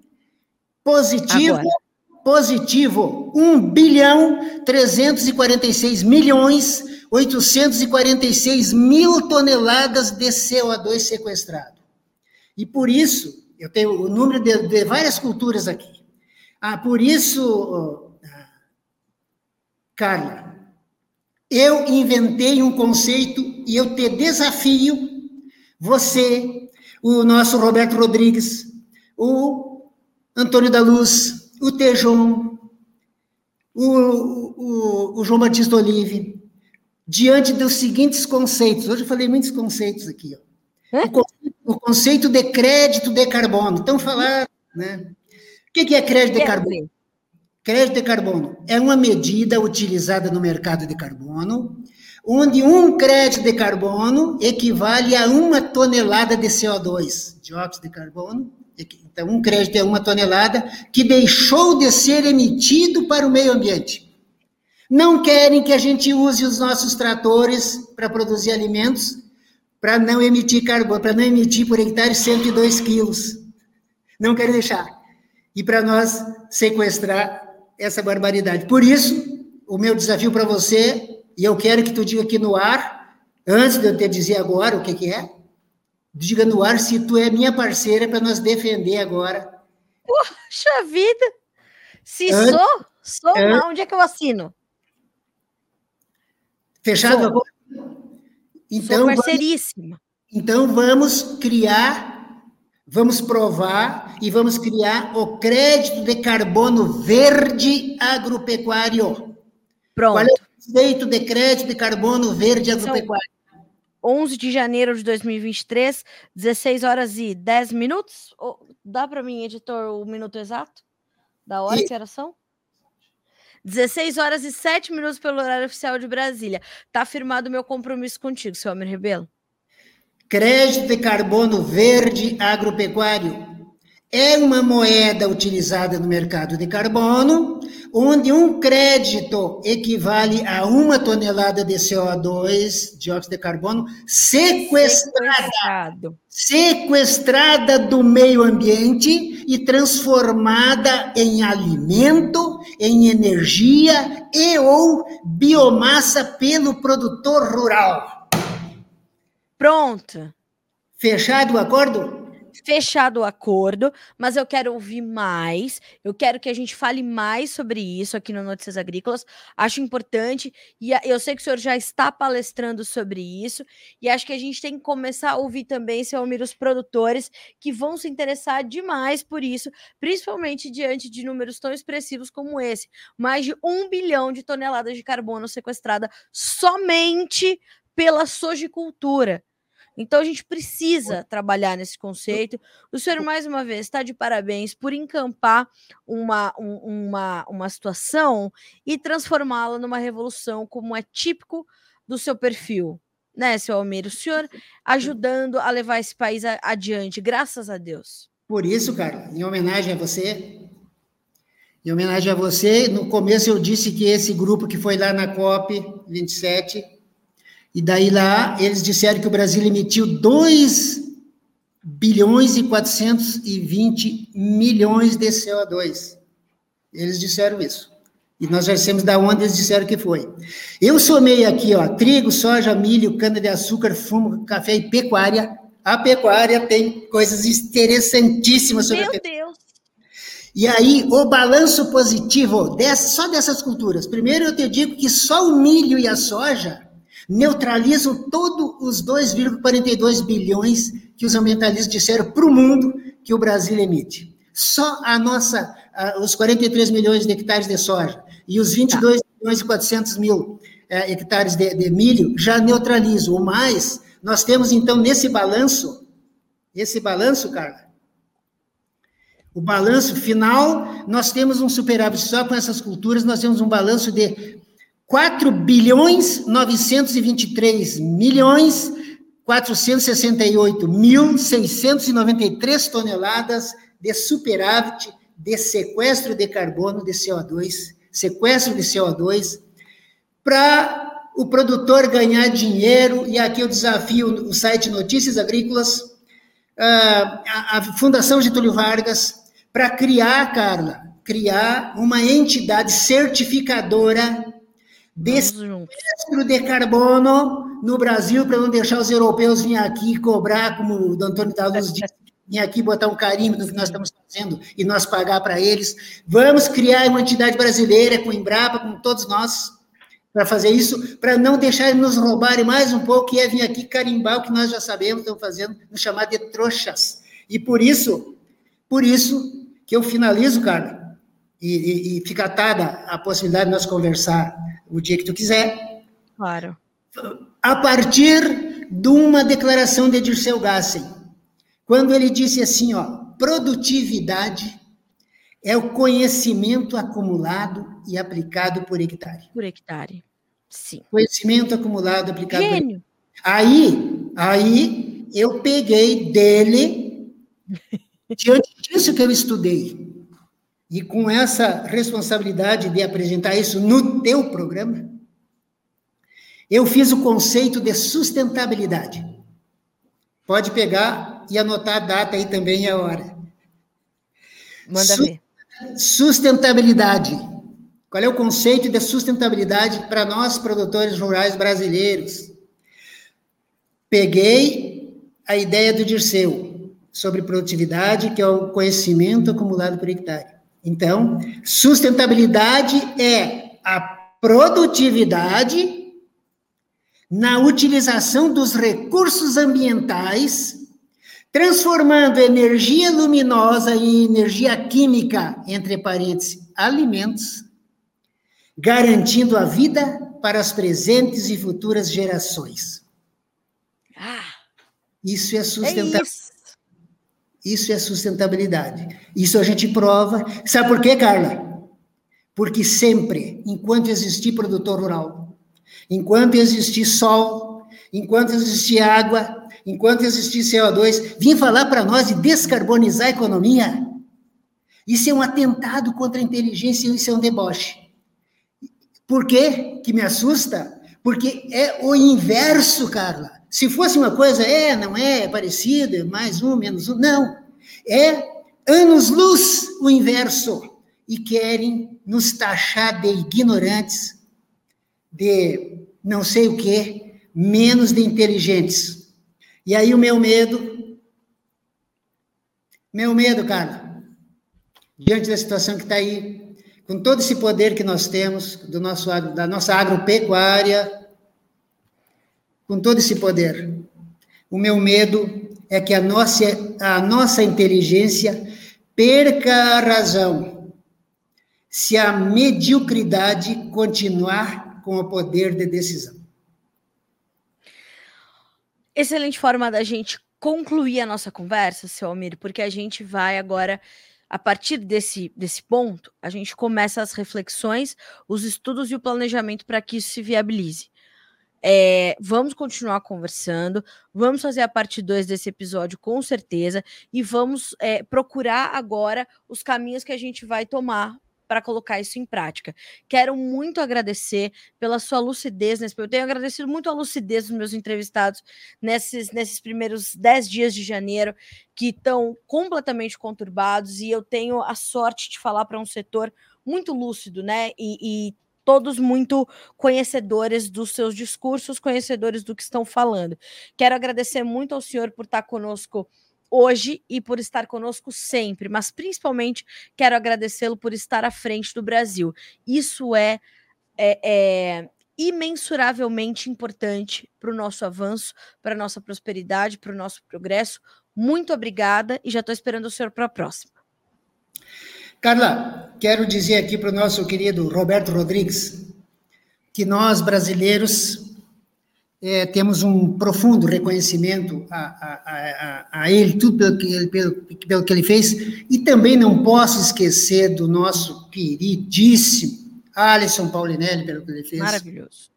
Positivo, Agora. positivo, 1 bilhão 346 milhões 846 mil toneladas de CO2 sequestrado. E por isso, eu tenho o número de, de várias culturas aqui. Ah, por isso, Carla, eu inventei um conceito e eu te desafio você, o nosso Roberto Rodrigues, o Antônio da Luz, o Tejon, o, o, o João Batista Olive, diante dos seguintes conceitos. Hoje eu falei muitos conceitos aqui. Ó. O, conceito, o, conceito de crédito de carbono. Então, falar, né? O que é crédito de carbono? Crédito de carbono é uma medida utilizada no mercado de carbono onde um crédito de carbono equivale a uma tonelada de CO2, dióxido de carbono. Então, um crédito é uma tonelada que deixou de ser emitido para o meio ambiente. Não querem que a gente use os nossos tratores para produzir alimentos, para não emitir carbono, para não emitir por hectare 102 quilos. Não querem deixar. E para nós sequestrar essa barbaridade. Por isso, o meu desafio para você e eu quero que tu diga aqui no ar, antes de eu te dizer agora o que, que é, diga no ar se tu é minha parceira para nós defender agora. Poxa vida! Se antes, sou, sou antes, onde é que eu assino? Fechado agora? Então, parceiríssima. Vamos, então vamos criar, vamos provar e vamos criar o crédito de carbono verde agropecuário. Pronto. Qual é Feito de crédito de carbono verde agropecuário. 11 de janeiro de 2023, 16 horas e 10 minutos. Oh, dá para mim, editor, o minuto exato da hora e... que era são? 16 horas e 7 minutos pelo horário oficial de Brasília. Tá firmado o meu compromisso contigo, seu Almir Rebelo. Crédito de carbono verde agropecuário é uma moeda utilizada no mercado de carbono, onde um crédito equivale a uma tonelada de CO2, dióxido de carbono, sequestrada, Sequestrado. sequestrada do meio ambiente e transformada em alimento, em energia e ou biomassa pelo produtor rural. Pronto. Fechado o acordo? Fechado o acordo, mas eu quero ouvir mais. Eu quero que a gente fale mais sobre isso aqui no Notícias Agrícolas. Acho importante e eu sei que o senhor já está palestrando sobre isso e acho que a gente tem que começar a ouvir também, seu Almir, os produtores que vão se interessar demais por isso, principalmente diante de números tão expressivos como esse, mais de um bilhão de toneladas de carbono sequestrada somente pela sojicultura. Então a gente precisa trabalhar nesse conceito. O senhor, mais uma vez, está de parabéns por encampar uma, uma, uma situação e transformá-la numa revolução, como é típico do seu perfil. Né, seu Almeida? O senhor ajudando a levar esse país adiante, graças a Deus. Por isso, cara, em homenagem a você, em homenagem a você, no começo eu disse que esse grupo que foi lá na COP 27 e daí lá eles disseram que o Brasil emitiu 2 bilhões e 420 milhões de CO2. Eles disseram isso. E nós já dissemos da onde eles disseram que foi. Eu somei aqui, ó, trigo, soja, milho, cana-de-açúcar, fumo, café e pecuária. A pecuária tem coisas interessantíssimas sobre Meu a pecuária. Deus! E aí, o balanço positivo dessa, só dessas culturas. Primeiro, eu te digo que só o milho e a soja neutralizam todos os 2,42 bilhões que os ambientalistas disseram para o mundo que o Brasil emite. Só a nossa, os 43 milhões de hectares de soja e os 22 tá. milhões e 400 mil é, hectares de, de milho já neutralizam. O mais, nós temos então nesse balanço, esse balanço, Carla, o balanço final, nós temos um superávit só com essas culturas, nós temos um balanço de 4 bilhões 923 milhões 468 mil 693 toneladas de superávit de sequestro de carbono de CO2, sequestro de CO2, para o produtor ganhar dinheiro, e aqui eu desafio o site Notícias Agrícolas, ah, a Fundação Getúlio Vargas, para criar, Carla, criar uma entidade certificadora desse de carbono no Brasil para não deixar os europeus vir aqui cobrar, como o Antônio da Luz disse, vir aqui botar um carimbo no que nós estamos fazendo e nós pagar para eles. Vamos criar uma entidade brasileira com Embrapa, com todos nós, para fazer isso, para não deixar eles nos roubarem mais um pouco e é vir aqui carimbar o que nós já sabemos, estão fazendo, nos chamar de trouxas. E por isso, por isso que eu finalizo, cara, e, e, e fica atada a possibilidade de nós conversar o dia que tu quiser. Claro. A partir de uma declaração de Dirceu Gassen, quando ele disse assim, ó, produtividade é o conhecimento acumulado e aplicado por hectare. Por hectare, sim. Conhecimento acumulado, aplicado Gênio. por Aí, aí eu peguei dele, diante disso que eu estudei, e com essa responsabilidade de apresentar isso no teu programa, eu fiz o conceito de sustentabilidade. Pode pegar e anotar a data aí também e a hora. Manda Su ver. Sustentabilidade. Qual é o conceito de sustentabilidade para nós, produtores rurais brasileiros? Peguei a ideia do Dirceu sobre produtividade, que é o conhecimento acumulado por hectare. Então, sustentabilidade é a produtividade na utilização dos recursos ambientais, transformando energia luminosa em energia química, entre parênteses, alimentos, garantindo a vida para as presentes e futuras gerações. Ah, Isso é é sustentabilidade. Isso. É sustentabilidade. Isso a gente prova. Sabe por quê, Carla? Porque sempre, enquanto existir produtor rural, enquanto existir sol, enquanto existir água, enquanto existir CO2, vim falar para nós de descarbonizar a economia. Isso é um atentado contra a inteligência, isso é um deboche. Por quê que me assusta? Porque é o inverso, Carla. Se fosse uma coisa, é, não é, é parecido, é mais um, menos um. Não. É anos-luz o inverso. E querem nos taxar de ignorantes, de não sei o quê, menos de inteligentes. E aí o meu medo, meu medo, Carla, diante da situação que está aí, com todo esse poder que nós temos, do nosso, da nossa agropecuária, com todo esse poder, o meu medo é que a nossa, a nossa inteligência perca a razão se a mediocridade continuar com o poder de decisão. Excelente forma da gente concluir a nossa conversa, seu Almir, porque a gente vai agora, a partir desse, desse ponto, a gente começa as reflexões, os estudos e o planejamento para que isso se viabilize. É, vamos continuar conversando, vamos fazer a parte 2 desse episódio com certeza, e vamos é, procurar agora os caminhos que a gente vai tomar para colocar isso em prática. Quero muito agradecer pela sua lucidez nesse. Eu tenho agradecido muito a lucidez dos meus entrevistados nesses, nesses primeiros 10 dias de janeiro, que estão completamente conturbados, e eu tenho a sorte de falar para um setor muito lúcido, né? E, e todos muito conhecedores dos seus discursos, conhecedores do que estão falando. Quero agradecer muito ao senhor por estar conosco hoje e por estar conosco sempre, mas principalmente quero agradecê-lo por estar à frente do Brasil. Isso é, é, é imensuravelmente importante para o nosso avanço, para a nossa prosperidade, para o nosso progresso. Muito obrigada e já estou esperando o senhor para a próxima. Carla, quero dizer aqui para o nosso querido Roberto Rodrigues que nós, brasileiros, é, temos um profundo reconhecimento a, a, a, a, ele, tudo pelo que ele, pelo, pelo que ele fez, e também não posso esquecer do nosso queridíssimo Alisson Paulinelli, pelo que ele fez. Maravilhoso.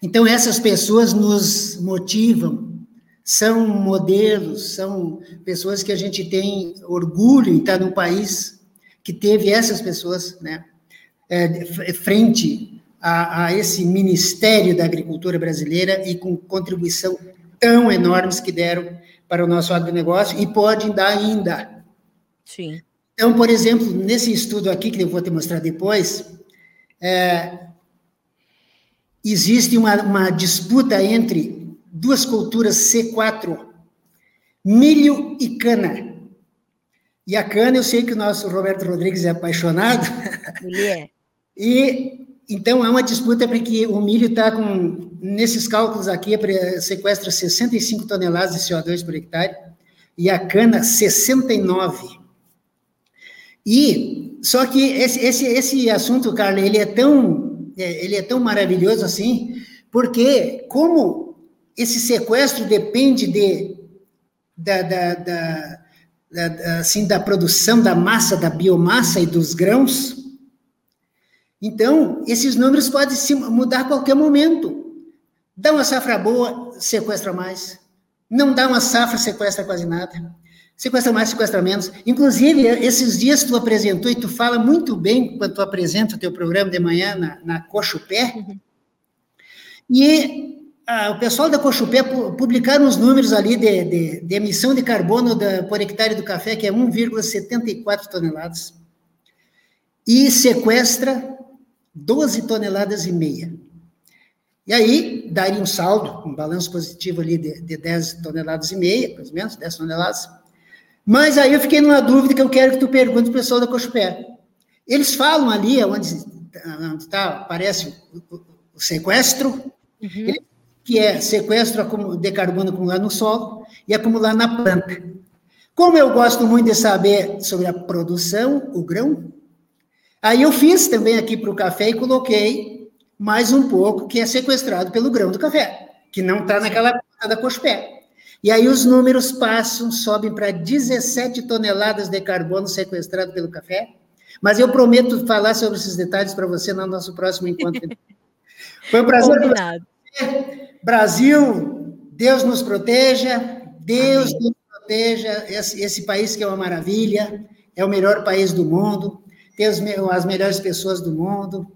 Então, essas pessoas nos motivam, são modelos, são pessoas que a gente tem orgulho em estar num país que teve essas pessoas, né, é, frente a, a, esse Ministério da Agricultura Brasileira e com contribuição tão enormes que deram para o nosso agronegócio e podem dar ainda. Sim. Então, por exemplo, nesse estudo aqui, que eu vou te mostrar depois, é, existe uma, uma disputa entre duas culturas C4, milho e cana. E a cana, eu sei que o nosso Roberto Rodrigues é apaixonado. Ele é. E então, há uma disputa para que o milho está com, nesses cálculos aqui, sequestra 65 toneladas de CO2 por hectare, e a cana, 69. E, só que esse, esse, esse assunto, Carla, ele é tão, ele é tão maravilhoso assim, porque como esse sequestro depende de, da, da, da, da, assim, da produção da massa, da biomassa e dos grãos, então, esses números podem se mudar a qualquer momento. Dá uma safra boa, sequestra mais. Não dá uma safra, sequestra quase nada. Sequestra mais, sequestra menos. Inclusive, esses dias tu apresentou, e tu fala muito bem quando tu apresenta o teu programa de manhã na, na Cochupé. Uhum. E ah, o pessoal da Cochupé publicaram os números ali de, de, de emissão de carbono da, por hectare do café, que é 1,74 toneladas. E sequestra 12 toneladas e meia. E aí, daria um saldo, um balanço positivo ali de, de 10 toneladas e meia, ou menos, 10 toneladas. Mas aí eu fiquei numa dúvida que eu quero que tu pergunte para o pessoal da Cochupé. Eles falam ali, onde está, aparece o, o, o sequestro, uhum. Que é sequestro de carbono acumulado no solo e acumular na planta. Como eu gosto muito de saber sobre a produção, o grão, Aí eu fiz também aqui para o café e coloquei mais um pouco que é sequestrado pelo grão do café, que não está naquela conta da Cospé. E aí os números passam, sobem para 17 toneladas de carbono sequestrado pelo café. Mas eu prometo falar sobre esses detalhes para você no nosso próximo encontro. Foi um prazer. Combinado. Brasil, Deus nos proteja, Deus nos proteja, esse, esse, país que é uma maravilha, é o melhor país do mundo, tem as, as melhores pessoas do mundo.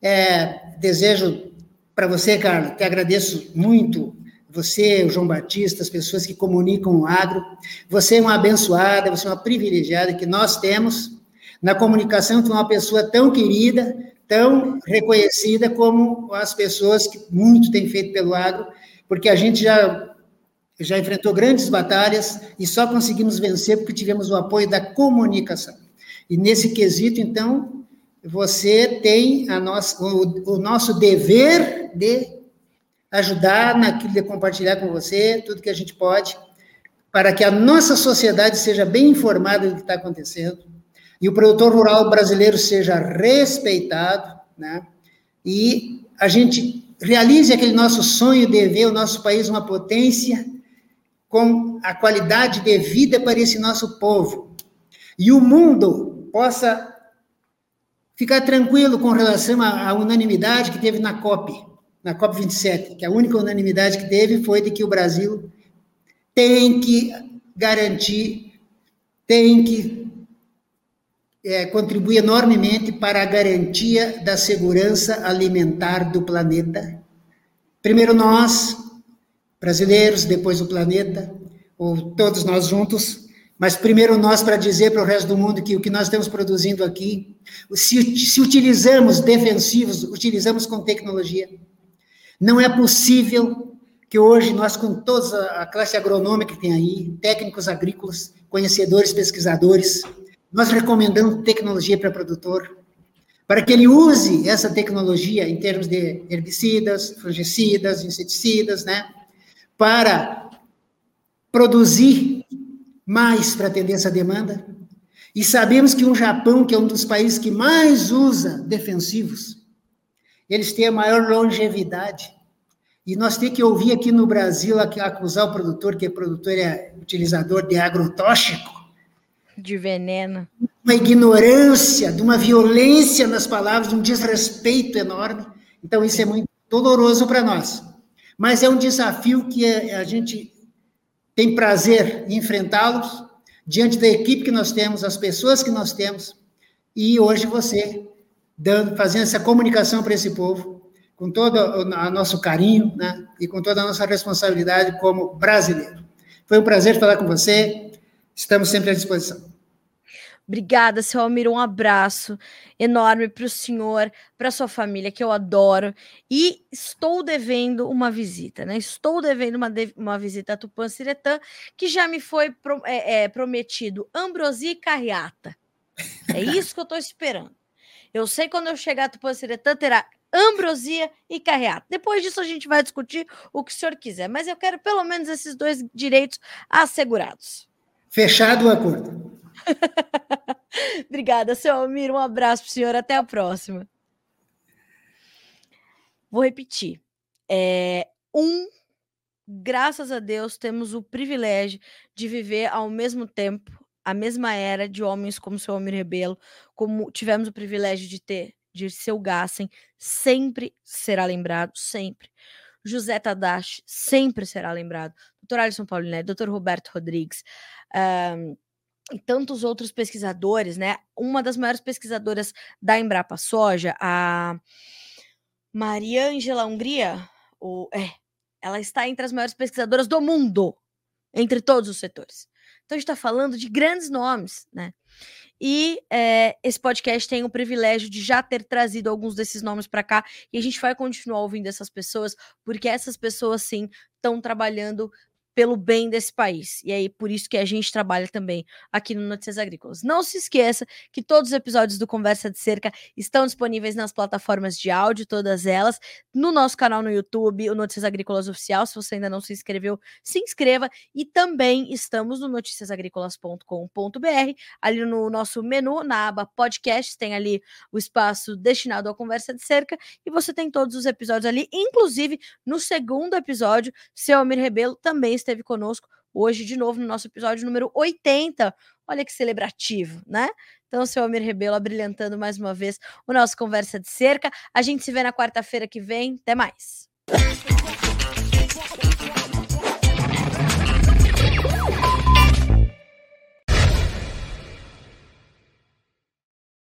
É, desejo para você, Carla, te agradeço muito você, o João Batista, as pessoas que comunicam o agro. Você é uma abençoada, você é uma privilegiada que nós temos na comunicação com uma pessoa tão querida, tão reconhecida como as pessoas que muito têm feito pelo agro, porque a gente já já enfrentou grandes batalhas e só conseguimos vencer porque tivemos o apoio da comunicação. E nesse quesito, então, você tem a nossa, o, o nosso dever de ajudar naquilo de compartilhar com você tudo que a gente pode, para que a nossa sociedade seja bem informada do que está acontecendo e o produtor rural brasileiro seja respeitado, né? E a gente realize aquele nosso sonho de ver o nosso país uma potência com a qualidade de vida para esse nosso povo. E o mundo possa ficar tranquilo com relação à unanimidade que teve na COP na COP27, que a única unanimidade que teve foi de que o Brasil tem que garantir, tem que é, contribuir enormemente para a garantia da segurança alimentar do planeta. Primeiro nós, brasileiros, depois o planeta, ou todos nós juntos, mas primeiro nós para dizer para o resto do mundo que o que nós estamos produzindo aqui, se, se utilizamos defensivos, utilizamos com tecnologia, não é possível que hoje nós, com toda a classe agronômica que tem aí, técnicos agrícolas, conhecedores, pesquisadores, nós recomendamos tecnologia para produtor, para que ele use essa tecnologia em termos de herbicidas, fungicidas, inseticidas, né, para produzir mais para atender essa demanda. E sabemos que o Japão, que é um dos países que mais usa defensivos, eles têm a maior longevidade. E nós temos que ouvir aqui no Brasil acusar o produtor, que é produtor é utilizador de agrotóxico. De veneno. Uma ignorância, de uma violência nas palavras, de um desrespeito enorme. Então, isso é muito doloroso para nós. Mas é um desafio que a gente tem prazer em enfrentá-los diante da equipe que nós temos, as pessoas que nós temos. E hoje você dando, fazendo essa comunicação para esse povo, com todo o nosso carinho né, e com toda a nossa responsabilidade como brasileiro. Foi um prazer falar com você, estamos sempre à disposição. Obrigada, seu Almir. Um abraço enorme para o senhor, para sua família, que eu adoro. E estou devendo uma visita, né? Estou devendo uma, de uma visita a Tupã-Siretã, que já me foi pro é, é, prometido ambrosia e carreata. É isso que eu estou esperando. Eu sei quando eu chegar a Tupã-Siretã terá ambrosia e carreata. Depois disso a gente vai discutir o que o senhor quiser, mas eu quero pelo menos esses dois direitos assegurados. Fechado o acordo. Obrigada, seu Almir. Um abraço para o senhor. Até a próxima. Vou repetir. É, um, graças a Deus, temos o privilégio de viver ao mesmo tempo a mesma era de homens como seu Almir Rebelo, como tivemos o privilégio de ter Dirceu Gassen, sempre será lembrado, sempre. José Tadashi sempre será lembrado. Doutor Alisson Paulinetti, doutor Roberto Rodrigues, um, tantos outros pesquisadores, né? Uma das maiores pesquisadoras da Embrapa Soja, a Maria Angela Hungria, é, ela está entre as maiores pesquisadoras do mundo, entre todos os setores. Então a gente está falando de grandes nomes, né? E é, esse podcast tem o privilégio de já ter trazido alguns desses nomes para cá e a gente vai continuar ouvindo essas pessoas, porque essas pessoas, sim, estão trabalhando pelo bem desse país. E aí, por isso que a gente trabalha também aqui no Notícias Agrícolas. Não se esqueça que todos os episódios do Conversa de Cerca estão disponíveis nas plataformas de áudio, todas elas, no nosso canal no YouTube, o Notícias Agrícolas Oficial. Se você ainda não se inscreveu, se inscreva. E também estamos no noticiasagricolas.com.br, ali no nosso menu, na aba podcast, tem ali o espaço destinado à Conversa de Cerca, e você tem todos os episódios ali, inclusive no segundo episódio, seu Almir Rebelo também esteve esteve conosco hoje de novo no nosso episódio número 80. Olha que celebrativo, né? Então, seu Almir Rebelo abrilhantando mais uma vez o nosso Conversa de Cerca. A gente se vê na quarta-feira que vem. Até mais.